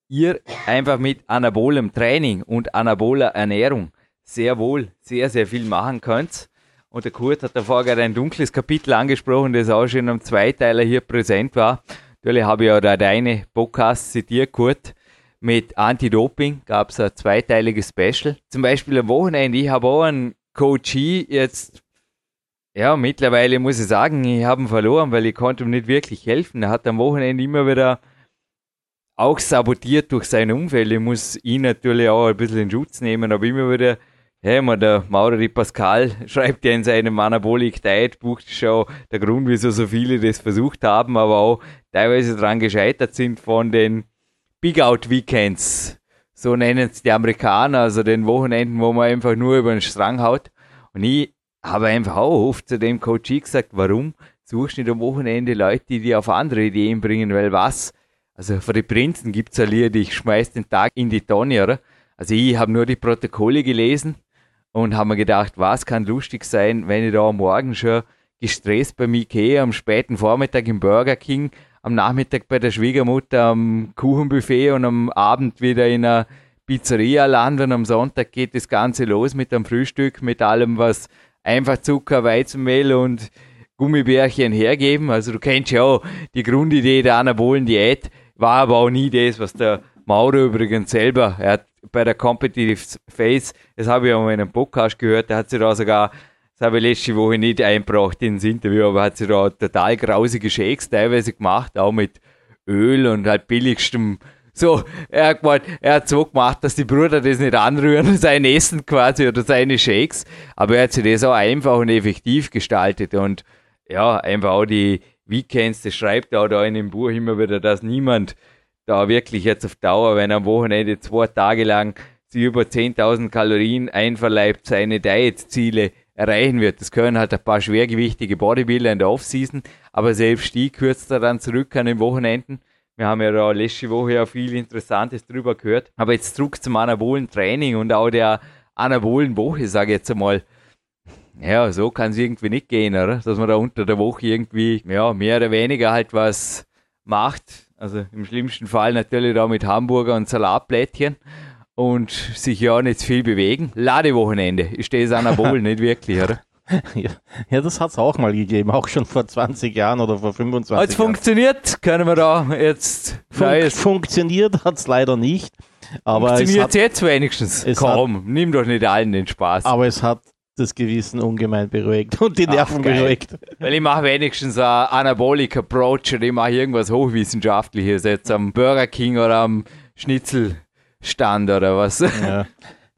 ihr einfach mit anabolem Training und anaboler Ernährung sehr wohl sehr, sehr viel machen könnt. Und der Kurt hat davor gerade ein dunkles Kapitel angesprochen, das auch schon einem Zweiteiler hier präsent war. Natürlich habe ich ja da deine Podcast zitiert, Kurt. Mit Anti-Doping gab es ein zweiteiliges Special. Zum Beispiel am Wochenende, ich habe auch einen Coachie jetzt, ja, mittlerweile muss ich sagen, ich habe ihn verloren, weil ich konnte ihm nicht wirklich helfen. Er hat am Wochenende immer wieder auch sabotiert durch sein Umfeld. Ich muss ihn natürlich auch ein bisschen in Schutz nehmen, aber immer wieder ja, man, der Mauri Pascal [LAUGHS] schreibt ja in seinem Anabolic Diet Buch schon der Grund, wieso so viele das versucht haben, aber auch teilweise daran gescheitert sind von den Big Out Weekends. So nennen es die Amerikaner, also den Wochenenden, wo man einfach nur über den Strang haut. Und ich habe einfach auch oft zu dem Coach gesagt, warum suchst du nicht am Wochenende Leute, die dir auf andere Ideen bringen, weil was? Also für die Prinzen gibt es ein Lied, ich schmeiß den Tag in die Tonne, oder? Also ich habe nur die Protokolle gelesen und haben mir gedacht, was kann lustig sein, wenn ich da am Morgen schon gestresst bei Ikea, am späten Vormittag im Burger King, am Nachmittag bei der Schwiegermutter am Kuchenbuffet und am Abend wieder in einer Pizzeria lande und am Sonntag geht das Ganze los mit dem Frühstück, mit allem, was einfach Zucker, Weizenmehl und Gummibärchen hergeben. Also du kennst ja auch die Grundidee der anabolen Diät, war aber auch nie das, was der Mauro übrigens selber, er hat bei der Competitive Phase, das habe ich auch in einem Podcast gehört, da hat sie da sogar, das habe ich letzte Woche nicht eingebracht ins Interview, aber hat sie da total grausige Shakes teilweise gemacht, auch mit Öl und halt billigstem so, er hat, gemeint, er hat so gemacht, dass die Brüder das nicht anrühren, [LAUGHS] sein Essen quasi oder seine Shakes, aber er hat sich das auch einfach und effektiv gestaltet und ja, einfach auch die Weekends, das schreibt er auch da in dem Buch immer wieder, dass niemand da wirklich jetzt auf Dauer, wenn er am Wochenende zwei Tage lang sie über 10.000 Kalorien einverleibt, seine Diet-Ziele erreichen wird. Das können halt ein paar schwergewichtige Bodybuilder in der Offseason, aber selbst die kürzt er dann zurück an den Wochenenden. Wir haben ja da letzte Woche ja viel Interessantes drüber gehört. Aber jetzt zurück zum anabolen Training und auch der anabolen Woche, sage ich jetzt einmal. Ja, so kann es irgendwie nicht gehen, oder? Dass man da unter der Woche irgendwie, ja, mehr oder weniger halt was macht, also im schlimmsten Fall natürlich da mit Hamburger und Salatblättchen und sich ja nicht viel bewegen. Ladewochenende ist das Anabol [LAUGHS] nicht wirklich, oder? [LAUGHS] Ja, ja das hat es auch mal gegeben, auch schon vor 20 Jahren oder vor 25 Hat's Jahren. funktioniert, können wir da jetzt Fun Funktioniert hat es leider nicht. Aber funktioniert es jetzt wenigstens. Kaum, hat, nimm doch nicht allen den Spaß. Aber es hat das Gewissen ungemein beruhigt und die Nerven Ach, beruhigt. Weil ich mache wenigstens ein Anabolic Approach und ich mache irgendwas Hochwissenschaftliches jetzt am Burger King oder am Schnitzelstand oder was. Ja,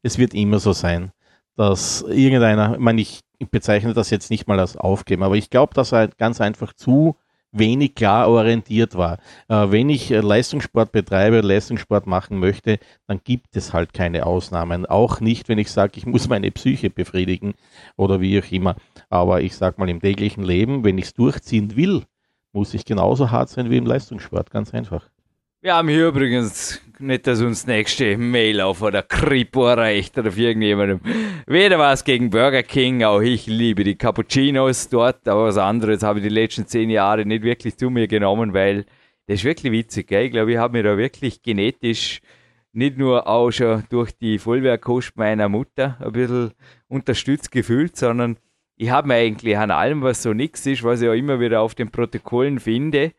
es wird immer so sein, dass irgendeiner, ich meine, ich bezeichne das jetzt nicht mal als Aufgeben, aber ich glaube, dass er ganz einfach zu wenig klar orientiert war. Äh, wenn ich äh, Leistungssport betreibe, Leistungssport machen möchte, dann gibt es halt keine Ausnahmen. Auch nicht, wenn ich sage, ich muss meine Psyche befriedigen oder wie auch immer. Aber ich sage mal im täglichen Leben, wenn ich es durchziehen will, muss ich genauso hart sein wie im Leistungssport. Ganz einfach. Wir haben hier übrigens nicht, dass uns nächste Mail auf oder Kripo erreicht oder auf irgendjemandem. Weder was gegen Burger King, auch ich liebe die Cappuccinos dort, aber was anderes habe ich die letzten zehn Jahre nicht wirklich zu mir genommen, weil das ist wirklich witzig. Gell? Ich glaube, ich habe mich da wirklich genetisch nicht nur auch schon durch die Vollwerkkost meiner Mutter ein bisschen unterstützt gefühlt, sondern ich habe mir eigentlich an allem, was so nix ist, was ich auch immer wieder auf den Protokollen finde,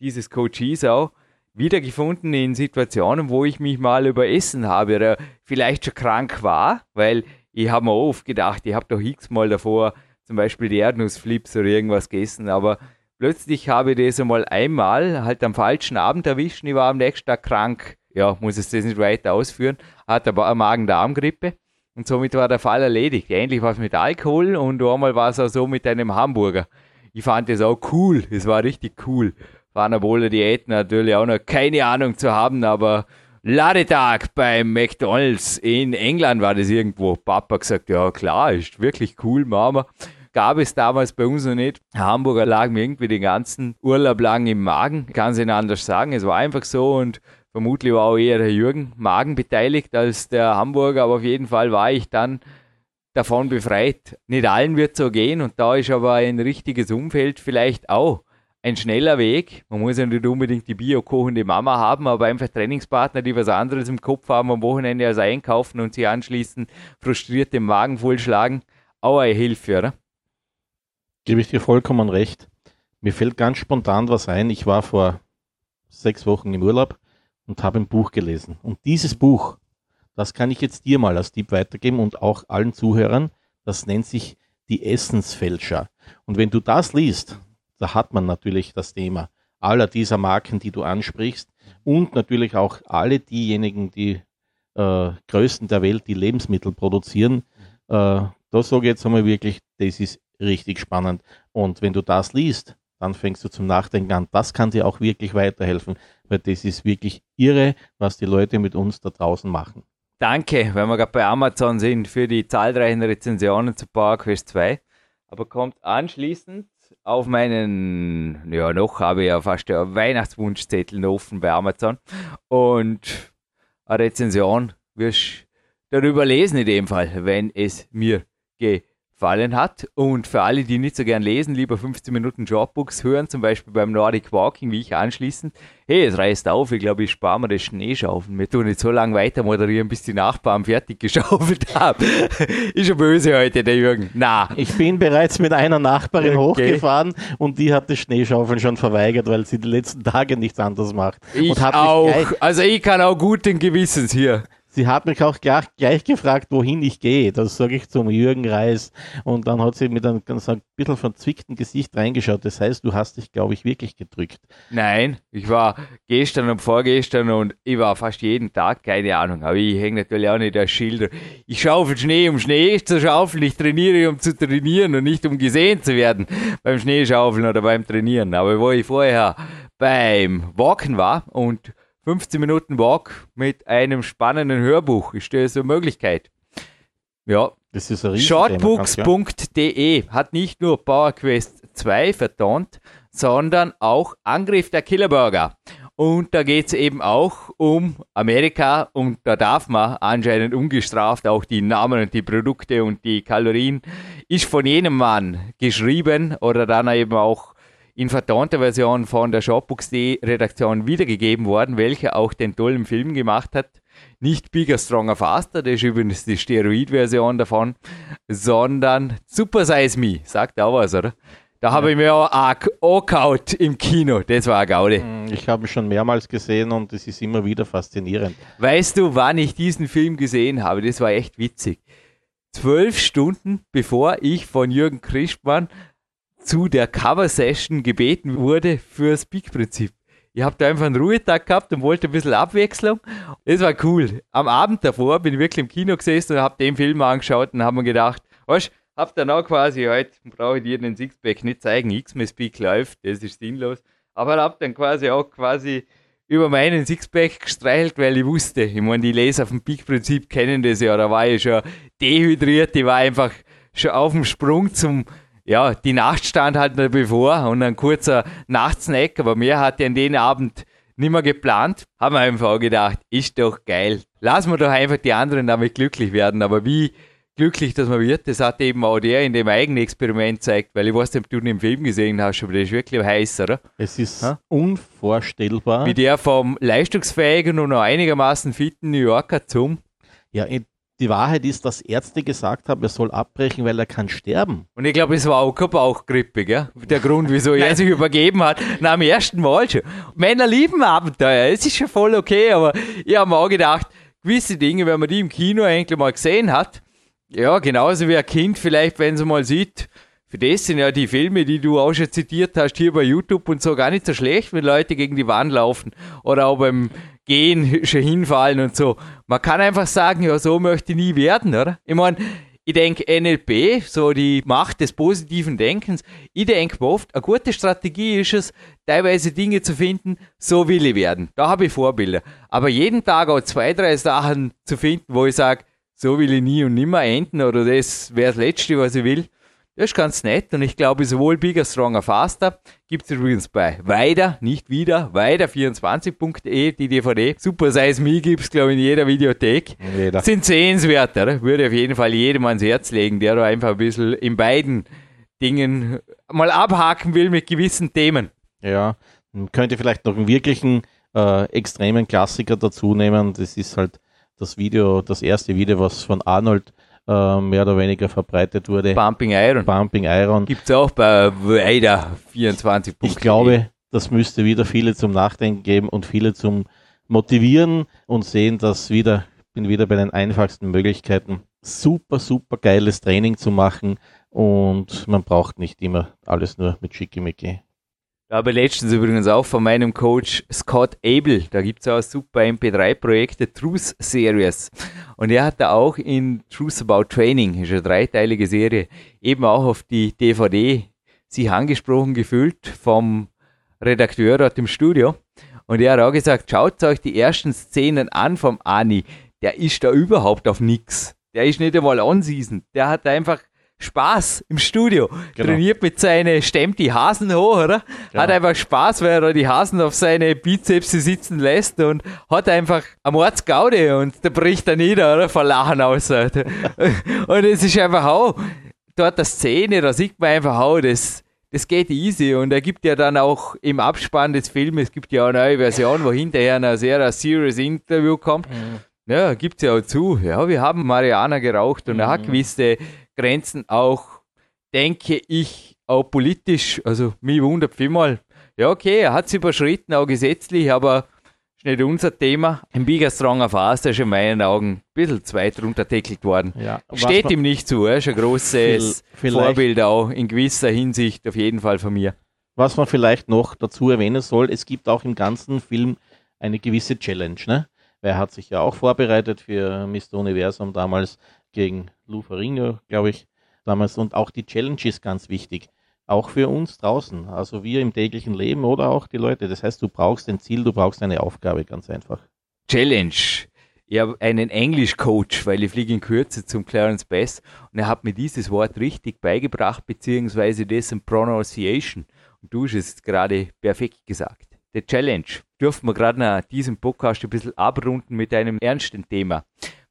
dieses Coaches auch, wiedergefunden in Situationen, wo ich mich mal überessen habe oder vielleicht schon krank war, weil ich habe mir oft gedacht, ich habe doch x-mal davor zum Beispiel die Erdnussflips oder irgendwas gegessen, aber plötzlich habe ich das einmal einmal halt am falschen Abend erwischt ich war am nächsten Tag krank. Ja, muss es das nicht weiter ausführen, hatte aber eine Magen-Darm-Grippe und somit war der Fall erledigt. Ähnlich war es mit Alkohol und einmal war es auch so mit einem Hamburger. Ich fand das auch cool, es war richtig cool von anaboler Diät natürlich auch noch keine Ahnung zu haben, aber Ladetag beim McDonalds in England war das irgendwo. Papa gesagt, ja klar, ist wirklich cool, Mama. Gab es damals bei uns noch nicht. Hamburger lag mir irgendwie den ganzen Urlaub lang im Magen. Kann es nicht anders sagen. Es war einfach so und vermutlich war auch eher der Jürgen Magen beteiligt als der Hamburger, aber auf jeden Fall war ich dann davon befreit. Nicht allen wird so gehen und da ist aber ein richtiges Umfeld vielleicht auch ein schneller Weg. Man muss ja nicht unbedingt die bio-kochende Mama haben, aber einfach Trainingspartner, die was anderes im Kopf haben am Wochenende als einkaufen und sie anschließend frustriert den Magen vollschlagen. Auch eine Hilfe, oder? Gebe ich dir vollkommen recht. Mir fällt ganz spontan was ein. Ich war vor sechs Wochen im Urlaub und habe ein Buch gelesen. Und dieses Buch, das kann ich jetzt dir mal als Tipp weitergeben und auch allen Zuhörern. Das nennt sich die Essensfälscher. Und wenn du das liest, da hat man natürlich das Thema aller dieser Marken, die du ansprichst und natürlich auch alle diejenigen, die äh, Größten der Welt, die Lebensmittel produzieren. Äh, da sage ich jetzt einmal wirklich, das ist richtig spannend. Und wenn du das liest, dann fängst du zum Nachdenken an. Das kann dir auch wirklich weiterhelfen, weil das ist wirklich irre, was die Leute mit uns da draußen machen. Danke, wenn wir gerade bei Amazon sind, für die zahlreichen Rezensionen zu Power Quest 2. Aber kommt anschließend auf meinen, ja, noch habe ich ja fast einen Weihnachtswunschzettel offen bei Amazon. Und eine Rezension wirst du darüber lesen in dem Fall, wenn es mir geht gefallen hat. Und für alle, die nicht so gern lesen, lieber 15 Minuten Jobbooks hören, zum Beispiel beim Nordic Walking, wie ich anschließend. Hey, es reißt auf, ich glaube, ich spare mir das Schneeschaufeln. Wir tun nicht so lange weiter moderieren, bis die Nachbarn [LAUGHS] fertig geschaufelt haben. [LAUGHS] ist schon böse heute, der Jürgen. Na. Ich bin bereits mit einer Nachbarin okay. hochgefahren und die hat das Schneeschaufeln schon verweigert, weil sie die letzten Tage nichts anderes macht. Ich auch. Also ich kann auch guten Gewissens hier. Sie hat mich auch gleich, gleich gefragt, wohin ich gehe. Das sage ich zum Jürgen Reis. Und dann hat sie mit einem ganz ein bisschen verzwickten Gesicht reingeschaut. Das heißt, du hast dich, glaube ich, wirklich gedrückt. Nein, ich war gestern und vorgestern und ich war fast jeden Tag, keine Ahnung. Aber ich hänge natürlich auch nicht als Schilder. Ich schaufel Schnee, um Schnee zu schaufeln. Ich trainiere, um zu trainieren und nicht um gesehen zu werden beim Schneeschaufeln oder beim Trainieren. Aber wo ich vorher beim Walken war und 15 Minuten Walk mit einem spannenden Hörbuch. Ist das eine Möglichkeit? Ja. Das ist ein Shortbooks.de hat nicht nur Power Quest 2 vertont, sondern auch Angriff der Killerburger. Und da geht es eben auch um Amerika und da darf man anscheinend ungestraft auch die Namen und die Produkte und die Kalorien ist von jenem Mann geschrieben oder dann eben auch in vertonter Version von der Shopbooks.de Redaktion wiedergegeben worden, welcher auch den tollen Film gemacht hat. Nicht Bigger, Stronger, Faster, das ist übrigens die Steroid-Version davon, sondern Super Size Me, sagt auch was, oder? Da habe ich mir auch angehaut im Kino. Das war eine Gaude. Mm, ich habe ihn schon mehrmals gesehen und es ist immer wieder faszinierend. Weißt du, wann ich diesen Film gesehen habe? Das war echt witzig. Zwölf Stunden bevor ich von Jürgen Krischmann zu der Cover-Session gebeten wurde fürs Peak-Prinzip. Ich habe da einfach einen Ruhetag gehabt und wollte ein bisschen Abwechslung. Das war cool. Am Abend davor bin ich wirklich im Kino gesessen und habe den Film angeschaut und habe mir gedacht, weißt hab dann auch quasi heute, brauche ich dir den Sixpack nicht zeigen, X-Mess Peak läuft, das ist sinnlos. Aber habe dann quasi auch quasi über meinen Sixpack gestreichelt, weil ich wusste, ich meine, die Leser vom Peak-Prinzip kennen das ja, da war ich schon dehydriert, ich war einfach schon auf dem Sprung zum ja, die Nacht stand halt noch bevor und ein kurzer Nachtsnack, aber mehr hatte ich an den Abend nicht mehr geplant. Haben wir einfach gedacht, ist doch geil. Lassen wir doch einfach die anderen damit glücklich werden. Aber wie glücklich dass man wird, das hat eben auch der in dem eigenen Experiment gezeigt, weil ich weiß nicht, ob du den Film gesehen hast, aber der ist wirklich heiß, oder? Es ist ha? unvorstellbar. Wie der vom leistungsfähigen und noch einigermaßen fitten New Yorker zum ja, die Wahrheit ist, dass Ärzte gesagt haben, er soll abbrechen, weil er kann sterben. Und ich glaube, es war auch keine Bauchgrippe, gell? Der Grund, wieso er [LAUGHS] sich übergeben hat, nach dem ersten Mal schon. Männer lieben Abenteuer, es ist schon voll okay, aber ich habe mir auch gedacht, gewisse Dinge, wenn man die im Kino eigentlich mal gesehen hat, ja, genauso wie ein Kind vielleicht, wenn es mal sieht, für das sind ja die Filme, die du auch schon zitiert hast, hier bei YouTube und so gar nicht so schlecht, wenn Leute gegen die Wand laufen oder auch beim Gehen schon hinfallen und so. Man kann einfach sagen, ja, so möchte ich nie werden, oder? Ich meine, ich denke, NLP, so die Macht des positiven Denkens, ich denke oft, eine gute Strategie ist es, teilweise Dinge zu finden, so will ich werden. Da habe ich Vorbilder. Aber jeden Tag auch zwei, drei Sachen zu finden, wo ich sage, so will ich nie und nimmer enden oder das wäre das Letzte, was ich will. Das ist ganz nett und ich glaube, sowohl Bigger, Stronger, Faster gibt es übrigens bei Weiter, nicht wieder, weiter24.de, die DVD. Super Size Me gibt es, glaube ich, in jeder Videothek. Jeder. Sind sehenswert, oder? Würde auf jeden Fall jedem ans Herz legen, der da einfach ein bisschen in beiden Dingen mal abhaken will mit gewissen Themen. Ja, man könnte vielleicht noch einen wirklichen äh, extremen Klassiker dazu nehmen. Das ist halt das Video, das erste Video, was von Arnold äh, mehr oder weniger verbreitet wurde. Bumping Iron. Bumping Iron. Gibt es auch bei Weida 24 Ich glaube, das müsste wieder viele zum Nachdenken geben und viele zum Motivieren und sehen, dass wieder, bin wieder bei den einfachsten Möglichkeiten, super, super geiles Training zu machen und man braucht nicht immer alles nur mit Schickimicki. Ich letztens übrigens auch von meinem Coach Scott Abel, da gibt es auch super MP3-Projekte, Truth Series. Und er hat da auch in Truth About Training, ist eine dreiteilige Serie, eben auch auf die DVD sich angesprochen gefühlt vom Redakteur dort im Studio. Und er hat auch gesagt, schaut euch die ersten Szenen an vom Ani. Der ist da überhaupt auf nix. Der ist nicht einmal on-season. Der hat einfach Spaß im Studio. Genau. Trainiert mit seinen, stemmt die Hasen hoch, oder? Genau. Hat einfach Spaß, weil er die Hasen auf seine Bizeps sitzen lässt und hat einfach am Ortsgaude und der bricht er nieder, oder? Vor Lachen aus. [LAUGHS] und es ist einfach auch, dort der Szene, da sieht man einfach auch, das, das geht easy und er gibt ja dann auch im Abspann des Films, es gibt ja eine neue Version, wo hinterher ein sehr serious Interview kommt. Mhm. Ja, gibt es ja auch zu. Ja, wir haben Mariana geraucht und mhm. er hat mhm. gewisse Grenzen auch, denke ich, auch politisch, also mich wundert vielmal, ja okay, er hat es überschritten, auch gesetzlich, aber ist nicht unser Thema. Ein Bigger Stronger Faster ist in meinen Augen ein bisschen zu weit runterdeckelt worden. Ja, Steht ihm nicht zu, er ist ein großes Vorbild auch in gewisser Hinsicht auf jeden Fall von mir. Was man vielleicht noch dazu erwähnen soll, es gibt auch im ganzen Film eine gewisse Challenge, ne? Weil er hat sich ja auch vorbereitet für Mr. Universum damals gegen Lou Ferrigno, glaube ich, damals. Und auch die Challenge ist ganz wichtig. Auch für uns draußen, also wir im täglichen Leben oder auch die Leute. Das heißt, du brauchst ein Ziel, du brauchst eine Aufgabe, ganz einfach. Challenge. Ich habe einen Englisch-Coach, weil ich fliege in Kürze zum Clarence Bass und er hat mir dieses Wort richtig beigebracht, beziehungsweise dessen Pronunciation. Und du hast es gerade perfekt gesagt. Der Challenge. Dürfen wir gerade nach diesem Podcast ein bisschen abrunden mit einem ernsten Thema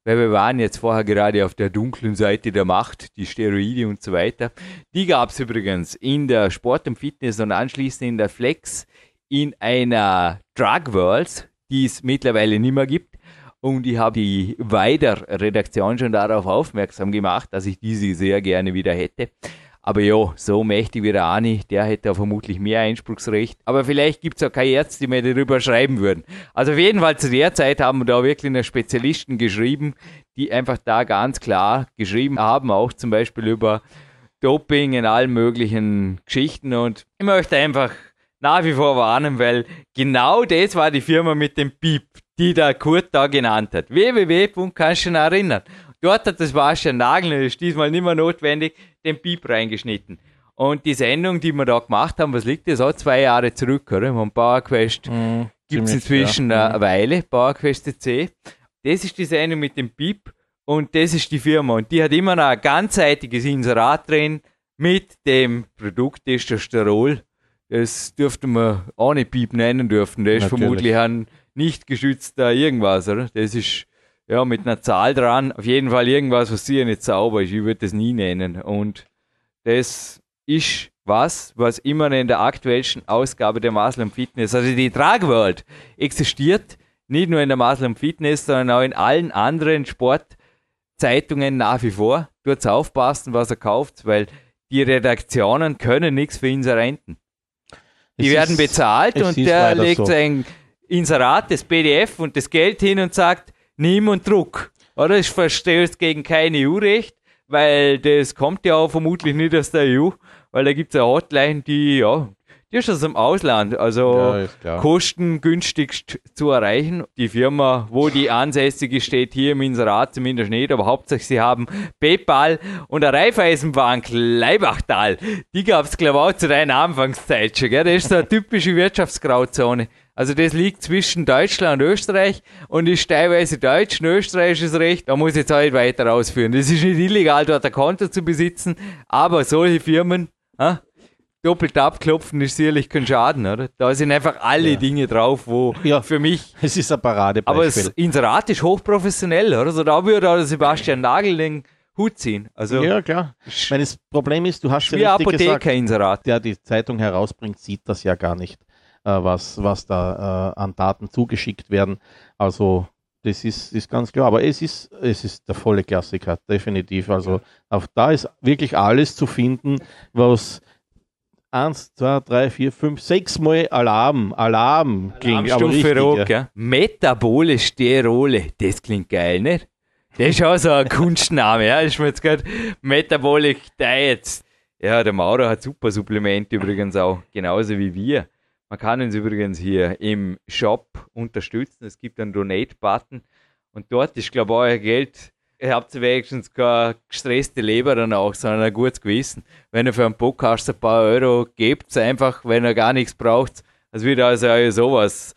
weil wir waren jetzt vorher gerade auf der dunklen Seite der Macht, die Steroide und so weiter. Die gab es übrigens in der Sport und Fitness und anschließend in der Flex in einer Drug Worlds, die es mittlerweile nicht mehr gibt. Und ich habe die Weider-Redaktion schon darauf aufmerksam gemacht, dass ich diese sehr gerne wieder hätte. Aber ja, so mächtig wie der Ani, der hätte vermutlich mehr Einspruchsrecht. Aber vielleicht gibt es auch keine Ärzte, die mir darüber schreiben würden. Also auf jeden Fall zu der Zeit haben wir da wirklich eine Spezialisten geschrieben, die einfach da ganz klar geschrieben haben, auch zum Beispiel über Doping in allen möglichen Geschichten. Und ich möchte einfach nach wie vor warnen, weil genau das war die Firma mit dem Piep, die der Kurt da genannt hat. www. Kannst du erinnern. Dort hat das Waschen Nagel, das ist diesmal nicht mehr notwendig, den Piep reingeschnitten. Und die Sendung, die wir da gemacht haben, was liegt das? Auch zwei Jahre zurück, oder? Wir haben PowerQuest, mhm, gibt es inzwischen ja. eine Weile, PowerQuest C. Das ist die Sendung mit dem Piep und das ist die Firma. Und die hat immer noch ein ganzseitiges Inserat drin mit dem Produkt Testosterol. Das dürfte man auch nicht Piep nennen dürfen. Das ist Natürlich. vermutlich ein nicht geschützter irgendwas, oder? Das ist ja, mit einer Zahl dran. Auf jeden Fall irgendwas, was sicher nicht sauber ist. Ich würde das nie nennen. Und das ist was, was immer in der aktuellsten Ausgabe der Muslim Fitness, also die Tragworld, existiert. Nicht nur in der Muslim Fitness, sondern auch in allen anderen Sportzeitungen nach wie vor. Dort aufpassen, was er kauft, weil die Redaktionen können nichts für Inserenten. Die es werden ist, bezahlt und der legt so. sein Inserat, das PDF und das Geld hin und sagt, nimm und druck. Oder es verstößt gegen kein EU-Recht, weil das kommt ja auch vermutlich nicht aus der EU, weil da gibt es eine Hotline, die, ja, die ist aus dem Ausland, also ja, kostengünstigst zu erreichen. Die Firma, wo die ansässige steht, hier im Inserat zumindest nicht, aber hauptsächlich sie haben PayPal und eine Raiffeisenbank Leibachtal. Die gab es, glaube ich, auch zu deiner Anfangszeit schon. Gell? Das ist so eine typische Wirtschaftsgrauzone. Also das liegt zwischen Deutschland und Österreich und ist teilweise deutsch und österreichisches Recht. Da muss ich jetzt halt weiter ausführen. Das ist nicht illegal, dort ein Konto zu besitzen, aber solche Firmen, ah, doppelt abklopfen ist sicherlich kein Schaden, oder? Da sind einfach alle ja. Dinge drauf, wo ja, für mich. [LAUGHS] Es ist ein Paradebeispiel. Aber das Inserat ist hochprofessionell, oder? Also da würde auch Sebastian Nagel den Hut ziehen. Also ja, klar. Ich meine, das Problem ist, du hast ja richtig Apotheker gesagt, der die Zeitung herausbringt, sieht das ja gar nicht. Was, was da äh, an Daten zugeschickt werden. Also das ist, ist ganz klar. Aber es ist, es ist der volle Klassiker, definitiv. Also auf, da ist wirklich alles zu finden, was eins, zwei, drei, vier, fünf, sechs Mal Alarm, Alarm klingt. Aber richtig, Rot, ja. Metabole Sterole, das klingt geil, nicht? Das ist auch so ein Kunstname, ja. Das ist mir jetzt gerade Metabolic Diets. Ja, der Maurer hat super Supplemente übrigens auch, genauso wie wir. Man kann uns übrigens hier im Shop unterstützen. Es gibt einen Donate-Button und dort ist, glaube ich, euer Geld. Ihr habt wenigstens keine gestresste Leber danach, sondern ein gutes Gewissen. Wenn ihr für einen Podcast ein paar Euro gebt, einfach, wenn ihr gar nichts braucht, es wird also sowas,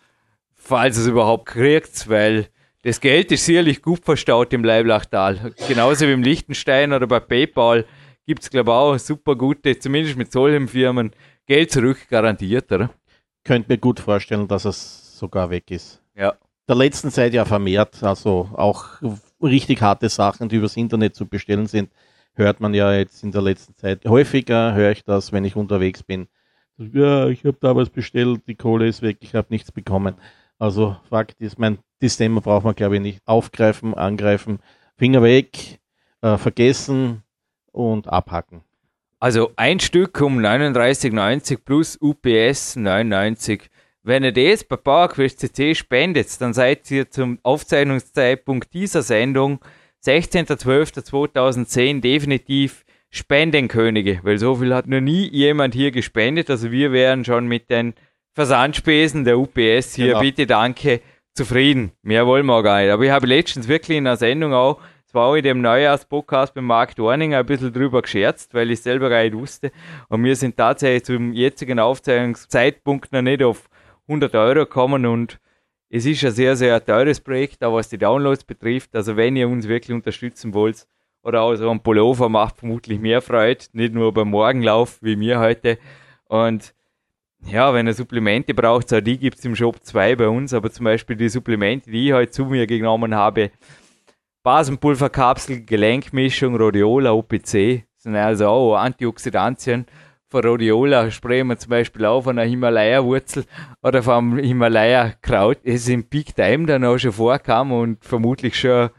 falls ihr es überhaupt kriegt, weil das Geld ist sicherlich gut verstaut im Leiblachtal. Genauso wie im Liechtenstein oder bei PayPal gibt es, glaube ich, auch super gute, zumindest mit solchen Firmen, Geld zurück garantiert, oder? Könnte mir gut vorstellen, dass es sogar weg ist. Ja. Der letzten Zeit ja vermehrt, also auch richtig harte Sachen, die übers Internet zu bestellen sind, hört man ja jetzt in der letzten Zeit häufiger, höre ich das, wenn ich unterwegs bin. Ja, ich habe da was bestellt, die Kohle ist weg, ich habe nichts bekommen. Also Fakt ist, mein, das Thema braucht man glaube ich nicht aufgreifen, angreifen, Finger weg, äh, vergessen und abhacken. Also ein Stück um 39,90 plus UPS 99. Wenn ihr das bei PowerQuest CC spendet, dann seid ihr zum Aufzeichnungszeitpunkt dieser Sendung 16.12.2010 definitiv Spendenkönige, weil so viel hat noch nie jemand hier gespendet. Also wir wären schon mit den Versandspesen der UPS hier, genau. bitte danke, zufrieden. Mehr wollen wir gar nicht. Aber ich habe letztens wirklich in einer Sendung auch war in dem Neujahrspodcast mit Mark Dorning ein bisschen drüber gescherzt, weil ich selber gar nicht wusste. Und wir sind tatsächlich zum jetzigen Aufzeichnungszeitpunkt noch nicht auf 100 Euro gekommen und es ist ein sehr, sehr teures Projekt, auch was die Downloads betrifft. Also wenn ihr uns wirklich unterstützen wollt oder auch so ein Pullover macht vermutlich mehr Freude, nicht nur beim Morgenlauf wie mir heute. Und ja, wenn ihr Supplemente braucht, auch die gibt es im Shop 2 bei uns, aber zum Beispiel die Supplemente, die ich heute zu mir genommen habe, Basenpulverkapsel, Gelenkmischung, Rhodiola, OPC, sind also auch Antioxidantien. Von Rhodiola sprechen wir zum Beispiel auch von einer Himalaya-Wurzel oder vom Himalaya-Kraut. Es ist im Peak Time dann auch schon vorkam und vermutlich schon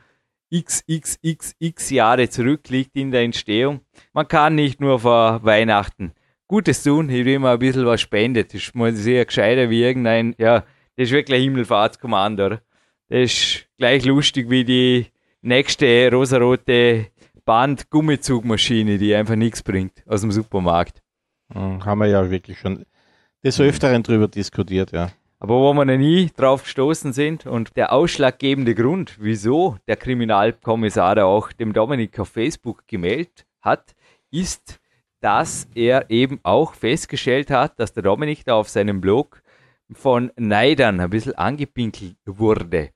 xxxx Jahre zurückliegt in der Entstehung. Man kann nicht nur vor Weihnachten Gutes tun, indem man ein bisschen was spendet. Das ist mal sehr gescheiter wie irgendein, ja, das ist wirklich Himmelfahrtskommando, oder? Das ist gleich lustig wie die nächste rosarote Band-Gummizugmaschine, die einfach nichts bringt aus dem Supermarkt. Hm, haben wir ja wirklich schon des Öfteren drüber diskutiert, ja. Aber wo wir noch nie drauf gestoßen sind und der ausschlaggebende Grund, wieso der Kriminalkommissar da auch dem Dominik auf Facebook gemeldet hat, ist, dass er eben auch festgestellt hat, dass der Dominik da auf seinem Blog von Neidern ein bisschen angepinkelt wurde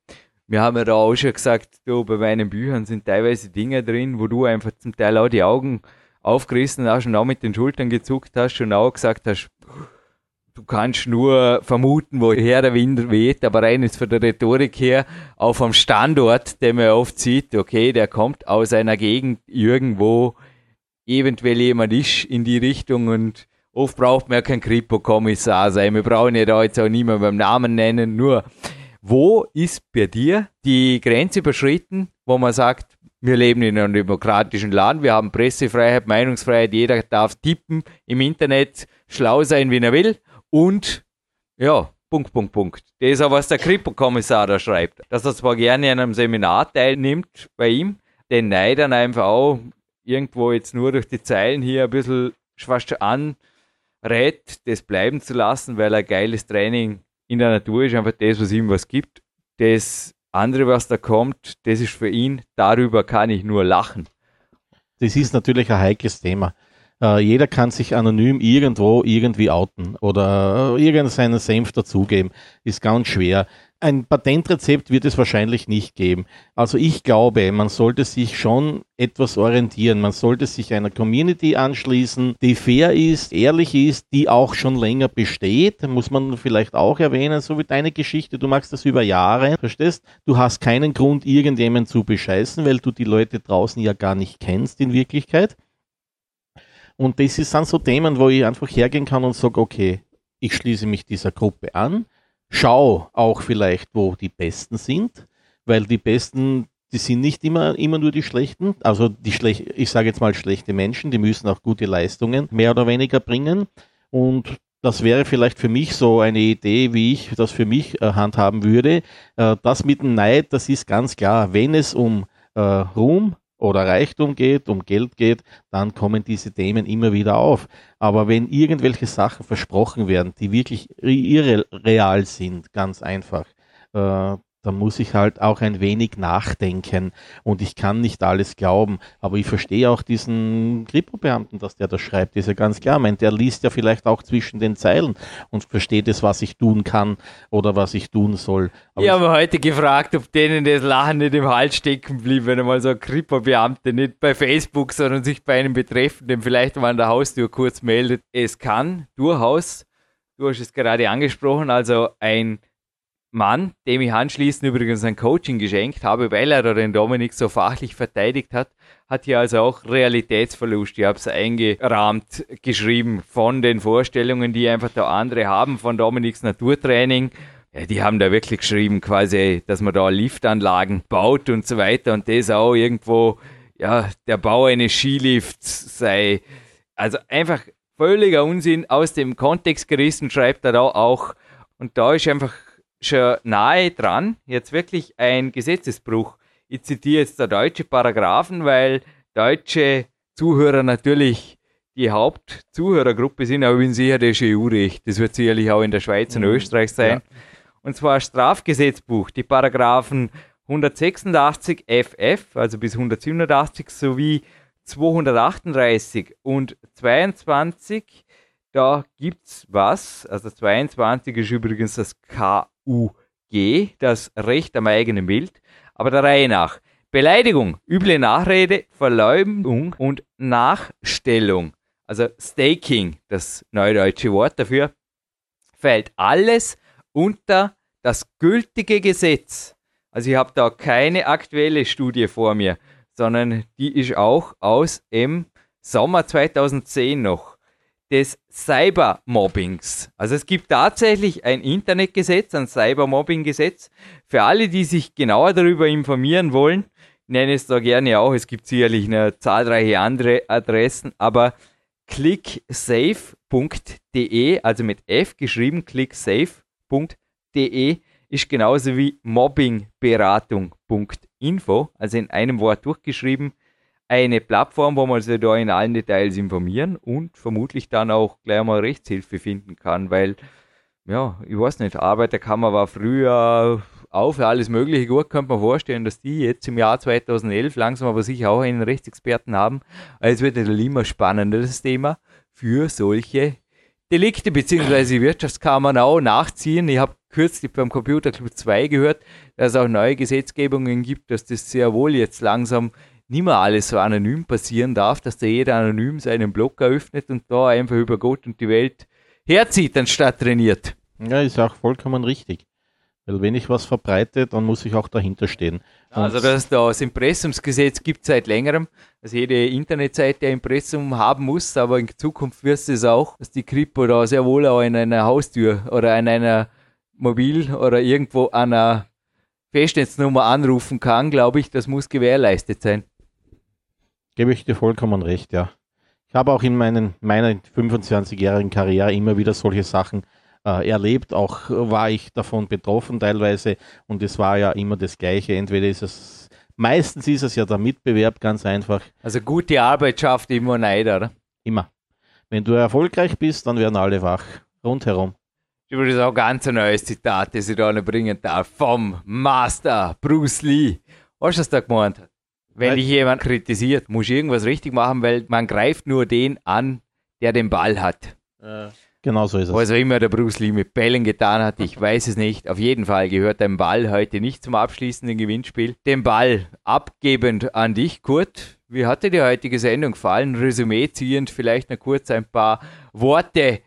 wir haben ja da auch schon gesagt, du, bei meinen Büchern sind teilweise Dinge drin, wo du einfach zum Teil auch die Augen aufgerissen hast und auch mit den Schultern gezuckt hast und auch gesagt hast, du kannst nur vermuten, woher der Wind weht, aber rein ist von der Rhetorik her, auch vom Standort, den man oft sieht, okay, der kommt aus einer Gegend irgendwo, eventuell jemand ist in die Richtung und oft braucht man ja kein Kripo-Kommissar sein. Wir brauchen ja da jetzt auch niemanden beim Namen nennen, nur wo ist bei dir die Grenze überschritten, wo man sagt, wir leben in einem demokratischen Land, wir haben Pressefreiheit, Meinungsfreiheit, jeder darf tippen im Internet, schlau sein, wie er will und ja, Punkt, Punkt, Punkt. Das ist auch, was der Kripo-Kommissar da schreibt. Dass er zwar gerne an einem Seminar teilnimmt bei ihm, den Neid dann einfach auch irgendwo jetzt nur durch die Zeilen hier ein bisschen fast anrät, das bleiben zu lassen, weil er geiles Training in der Natur ist einfach das, was ihm was gibt. Das andere, was da kommt, das ist für ihn, darüber kann ich nur lachen. Das ist natürlich ein heikles Thema. Uh, jeder kann sich anonym irgendwo irgendwie outen oder irgendeinen Senf dazugeben. Ist ganz schwer ein Patentrezept wird es wahrscheinlich nicht geben. Also ich glaube, man sollte sich schon etwas orientieren. Man sollte sich einer Community anschließen, die fair ist, ehrlich ist, die auch schon länger besteht. Muss man vielleicht auch erwähnen, so wie deine Geschichte. Du machst das über Jahre, verstehst? Du hast keinen Grund, irgendjemanden zu bescheißen, weil du die Leute draußen ja gar nicht kennst in Wirklichkeit. Und das sind so Themen, wo ich einfach hergehen kann und sage, okay, ich schließe mich dieser Gruppe an, schau auch vielleicht, wo die Besten sind, weil die Besten, die sind nicht immer, immer nur die Schlechten, also die schlecht, ich sage jetzt mal schlechte Menschen, die müssen auch gute Leistungen mehr oder weniger bringen und das wäre vielleicht für mich so eine Idee, wie ich das für mich äh, handhaben würde. Äh, das mit dem Neid, das ist ganz klar. Wenn es um äh, Ruhm oder Reichtum geht, um Geld geht, dann kommen diese Themen immer wieder auf. Aber wenn irgendwelche Sachen versprochen werden, die wirklich irreal sind, ganz einfach, äh, da muss ich halt auch ein wenig nachdenken und ich kann nicht alles glauben. Aber ich verstehe auch diesen Kripo-Beamten, dass der das schreibt, ist ja ganz klar. Ich meine, der liest ja vielleicht auch zwischen den Zeilen und versteht es, was ich tun kann oder was ich tun soll. Aber ich habe heute gefragt, ob denen das Lachen nicht im Hals stecken blieb, wenn einmal so ein Kripo-Beamte nicht bei Facebook, sondern sich bei einem Betreffenden vielleicht mal an der Haustür kurz meldet. Es kann durchaus, du hast es gerade angesprochen, also ein Mann, dem ich anschließend übrigens ein Coaching geschenkt habe, weil er den Dominik so fachlich verteidigt hat, hat hier also auch Realitätsverlust. Ich habe es eingerahmt geschrieben von den Vorstellungen, die einfach der andere haben von Dominiks Naturtraining. Ja, die haben da wirklich geschrieben, quasi, dass man da Liftanlagen baut und so weiter und das auch irgendwo, ja, der Bau eines Skilifts sei. Also einfach völliger Unsinn aus dem Kontext gerissen, schreibt er da auch. Und da ist einfach schon nahe dran, jetzt wirklich ein Gesetzesbruch. Ich zitiere jetzt der deutsche Paragraphen, weil deutsche Zuhörer natürlich die Hauptzuhörergruppe sind, aber ich bin sicher, das ist EU-Recht. Das wird sicherlich auch in der Schweiz und mhm. Österreich sein. Ja. Und zwar Strafgesetzbuch, die Paragraphen 186 FF, also bis 187, sowie 238 und 22 da gibt's was. Also 22 ist übrigens das KUG, das Recht am eigenen Bild. Aber der Reihe nach. Beleidigung, üble Nachrede, Verleumdung und Nachstellung. Also Staking, das neudeutsche Wort dafür, fällt alles unter das gültige Gesetz. Also ich habe da keine aktuelle Studie vor mir, sondern die ist auch aus dem Sommer 2010 noch des Cybermobbings. Also es gibt tatsächlich ein Internetgesetz, ein Cybermobbing-Gesetz. Für alle, die sich genauer darüber informieren wollen, nenne es da gerne auch. Es gibt sicherlich eine zahlreiche andere Adressen, aber clicksafe.de, also mit F geschrieben, clicksafe.de ist genauso wie mobbingberatung.info, also in einem Wort durchgeschrieben eine Plattform, wo man sich da in allen Details informieren und vermutlich dann auch gleich mal Rechtshilfe finden kann, weil, ja, ich weiß nicht, Arbeiterkammer war früher für alles Mögliche gut, könnte man vorstellen, dass die jetzt im Jahr 2011 langsam aber sicher auch einen Rechtsexperten haben. Also es wird ein immer spannenderes Thema für solche Delikte, die Wirtschaftskammern auch nachziehen. Ich habe kürzlich beim Computer Club 2 gehört, dass es auch neue Gesetzgebungen gibt, dass das sehr wohl jetzt langsam nicht mehr alles so anonym passieren darf, dass da jeder anonym seinen Blog eröffnet und da einfach über Gott und die Welt herzieht, anstatt trainiert. Ja, ist auch vollkommen richtig. Weil wenn ich was verbreite, dann muss ich auch dahinter stehen. Und also das, das Impressumsgesetz gibt es seit längerem, dass jede Internetseite ein Impressum haben muss, aber in Zukunft wirst du es auch, dass die Kripo da sehr wohl auch in einer Haustür oder in einer Mobil- oder irgendwo an einer Festnetznummer anrufen kann, glaube ich, das muss gewährleistet sein. Gebe ich dir vollkommen recht, ja. Ich habe auch in meinen, meiner 25-jährigen Karriere immer wieder solche Sachen äh, erlebt. Auch war ich davon betroffen teilweise und es war ja immer das Gleiche. Entweder ist es, meistens ist es ja der Mitbewerb ganz einfach. Also gute Arbeit schafft immer Neid, oder? Immer. Wenn du erfolgreich bist, dann werden alle wach. Rundherum. Ich würde auch ganz ein neues Zitat, das ich da noch bringen darf, vom Master Bruce Lee. Was hast du da gemeint hat? Wenn dich jemand kritisiert, muss ich irgendwas richtig machen, weil man greift nur den an, der den Ball hat. Äh, genau so ist es. Was auch immer der Bruce Lee mit Bällen getan hat, ich [LAUGHS] weiß es nicht. Auf jeden Fall gehört dein Ball heute nicht zum abschließenden Gewinnspiel. Den Ball abgebend an dich, Kurt. Wie hat dir die heutige Sendung gefallen? Resümee ziehend, vielleicht noch kurz ein paar Worte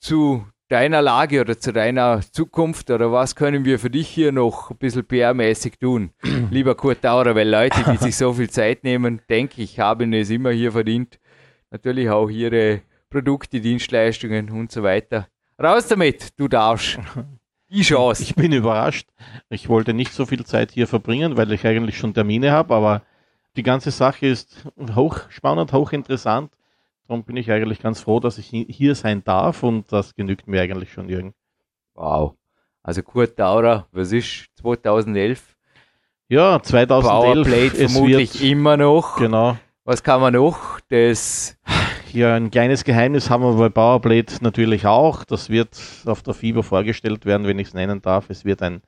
zu deiner Lage oder zu deiner Zukunft oder was können wir für dich hier noch ein bisschen PR-mäßig tun? [CLEARS THROAT] Lieber Kurt Daurer, weil Leute, die sich so viel Zeit nehmen, denke ich, haben es immer hier verdient. Natürlich auch ihre Produkte, Dienstleistungen und so weiter Raus damit, du darfst. Die Chance. Ich bin überrascht. Ich wollte nicht so viel Zeit hier verbringen, weil ich eigentlich schon Termine habe, aber die ganze Sache ist hochspannend, hochinteressant. Darum bin ich eigentlich ganz froh, dass ich hier sein darf und das genügt mir eigentlich schon, Jürgen. Wow. Also Kurt Daurer, was ist 2011? Ja, 2011. Powerplate vermutlich wird, immer noch. Genau. Was kann man noch? Das ja, ein kleines Geheimnis haben wir bei Powerblade natürlich auch. Das wird auf der FIBA vorgestellt werden, wenn ich es nennen darf. Es wird ein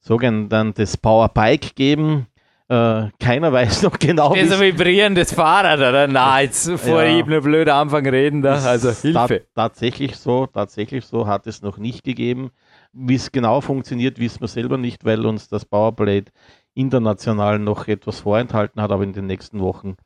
sogenanntes Powerbike geben. Äh, keiner weiß noch genau. Das ist ein vibrierendes Fahrrad, oder? Na, jetzt vor ja. eben blöd Anfang reden da. Also Hilfe. Ta tatsächlich so, tatsächlich so hat es noch nicht gegeben. Wie es genau funktioniert, wissen wir selber nicht, weil uns das Powerblade international noch etwas vorenthalten hat, aber in den nächsten Wochen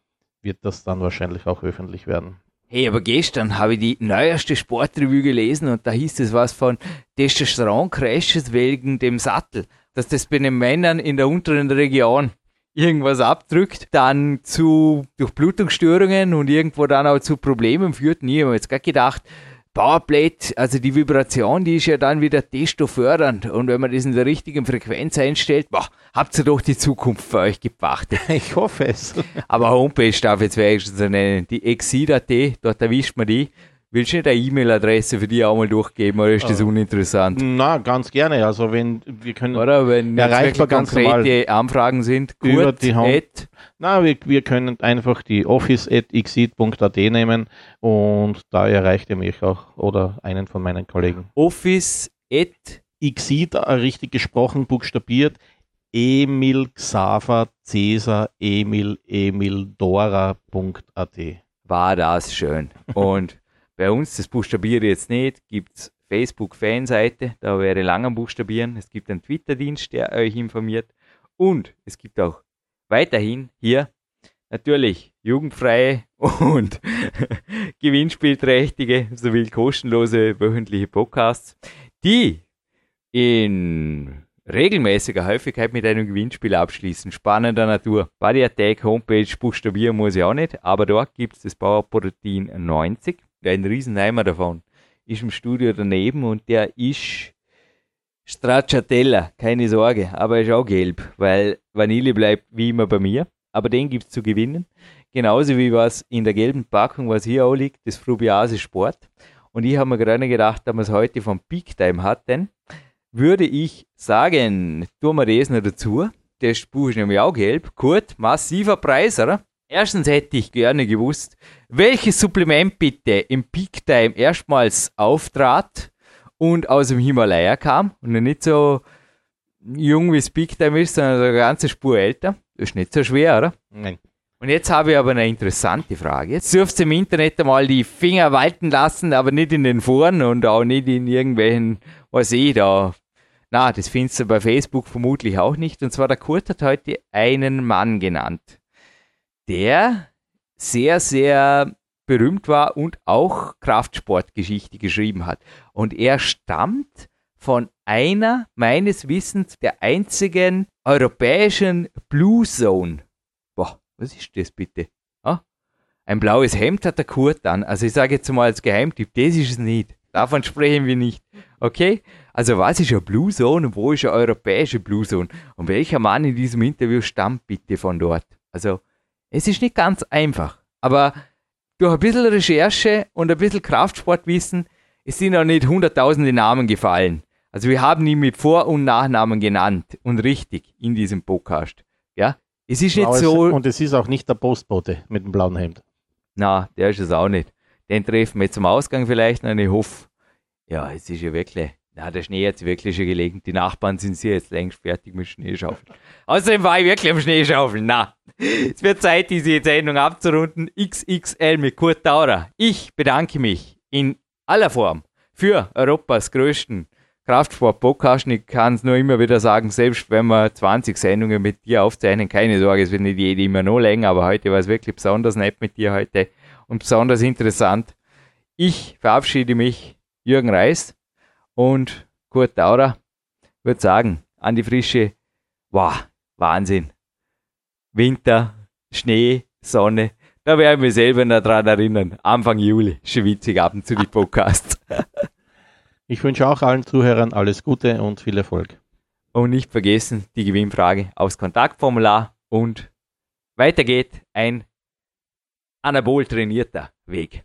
wird das dann wahrscheinlich auch öffentlich werden. Hey, aber gestern habe ich die neueste Sportrevue gelesen und da hieß es was von Testosteron-Crashes wegen dem Sattel. Dass das bei den Männern in der unteren Region irgendwas abdrückt, dann zu Durchblutungsstörungen und irgendwo dann auch zu Problemen führt. Nie habe jetzt gar gedacht, Powerplate, also die Vibration, die ist ja dann wieder testo-fördernd. Und wenn man das in der richtigen Frequenz einstellt, boah, habt ihr doch die Zukunft für euch gepachtet. [LAUGHS] Ich hoffe es. Aber Homepage darf jetzt wenigstens nennen. Die Exida.at, dort erwischt man die. Willst du nicht eine E-Mail-Adresse für die auch mal durchgeben oder ist das uh, uninteressant? Na, ganz gerne. Also wenn wir können oder wenn erreichbar ganz konkrete Anfragen sind, Kurt über die Home Na, wir, wir können einfach die office.xit.at nehmen und da erreicht ihr mich auch oder einen von meinen Kollegen. Office richtig gesprochen, buchstabiert, Emil Xaver Cäsar Emil Emil Dora.at. War das schön. Und bei uns, das buchstabiere ich jetzt nicht, gibt es Facebook-Fanseite, da wäre lang am Buchstabieren. Es gibt einen Twitter-Dienst, der euch informiert. Und es gibt auch weiterhin hier natürlich jugendfreie [LAUGHS] und [LAUGHS] gewinnspielträchtige sowie kostenlose wöchentliche Podcasts, die in regelmäßiger Häufigkeit mit einem Gewinnspiel abschließen. Spannender Natur. Body Attack Homepage buchstabieren muss ich auch nicht, aber dort gibt es das Powerprotein 90 ein Riesenheimer davon, ist im Studio daneben und der ist Stracciatella, keine Sorge, aber er ist auch gelb, weil Vanille bleibt wie immer bei mir. Aber den gibt es zu gewinnen. Genauso wie was in der gelben Packung, was hier auch liegt, das Frubiase Sport. Und ich habe mir gerade gedacht, da man es heute vom Peak Time hatten, würde ich sagen, tun wir das noch dazu. Der Buch ist nämlich auch gelb. Gut, massiver Preis, oder? Erstens hätte ich gerne gewusst, welches Supplement bitte im Peak Time erstmals auftrat und aus dem Himalaya kam und nicht so jung wie es Peak Time ist, sondern eine ganze Spur älter. Das ist nicht so schwer, oder? Nein. Und jetzt habe ich aber eine interessante Frage. Jetzt dürft ihr im Internet einmal die Finger walten lassen, aber nicht in den Foren und auch nicht in irgendwelchen, was ich da. Na, das findest du bei Facebook vermutlich auch nicht. Und zwar der Kurt hat heute einen Mann genannt der sehr, sehr berühmt war und auch Kraftsportgeschichte geschrieben hat. Und er stammt von einer, meines Wissens, der einzigen europäischen Blue Zone. Boah, was ist das bitte? Ah, ein blaues Hemd hat der Kurt an. Also ich sage jetzt mal als Geheimtipp, das ist es nicht. Davon sprechen wir nicht. Okay? Also was ist eine Blue Zone und wo ist eine europäische Blue Zone? Und welcher Mann in diesem Interview stammt bitte von dort? Also es ist nicht ganz einfach, aber durch ein bisschen Recherche und ein bisschen Kraftsportwissen, es sind auch nicht hunderttausende Namen gefallen. Also wir haben ihn mit Vor- und Nachnamen genannt und richtig in diesem Podcast. Ja, es ist nicht so. Und es ist auch nicht der Postbote mit dem blauen Hemd. Na, der ist es auch nicht. Den treffen wir zum Ausgang vielleicht und ich hoffe, ja, es ist ja wirklich na, der Schnee hat wirklich schon gelegen. Die Nachbarn sind sie jetzt längst fertig mit Schneeschaufeln. [LAUGHS] Außerdem war ich wirklich am Schneeschaufeln. Na, es wird Zeit, diese Sendung abzurunden. XXL mit Kurt Taurer. Ich bedanke mich in aller Form für Europas größten Kraftsport-Podcast. Ich kann es nur immer wieder sagen, selbst wenn wir 20 Sendungen mit dir aufzeichnen, keine Sorge, es wird nicht jede immer noch länger, aber heute war es wirklich besonders nett mit dir heute und besonders interessant. Ich verabschiede mich, Jürgen Reis und Kurt Daurer würde sagen, an die Frische, wow, Wahnsinn. Winter, Schnee, Sonne, da werde ich mich selber noch dran erinnern. Anfang Juli, schon witzig, ab und zu die Podcasts. [LAUGHS] Ich wünsche auch allen Zuhörern alles Gute und viel Erfolg. Und nicht vergessen, die Gewinnfrage aufs Kontaktformular und weiter geht ein anabol trainierter Weg.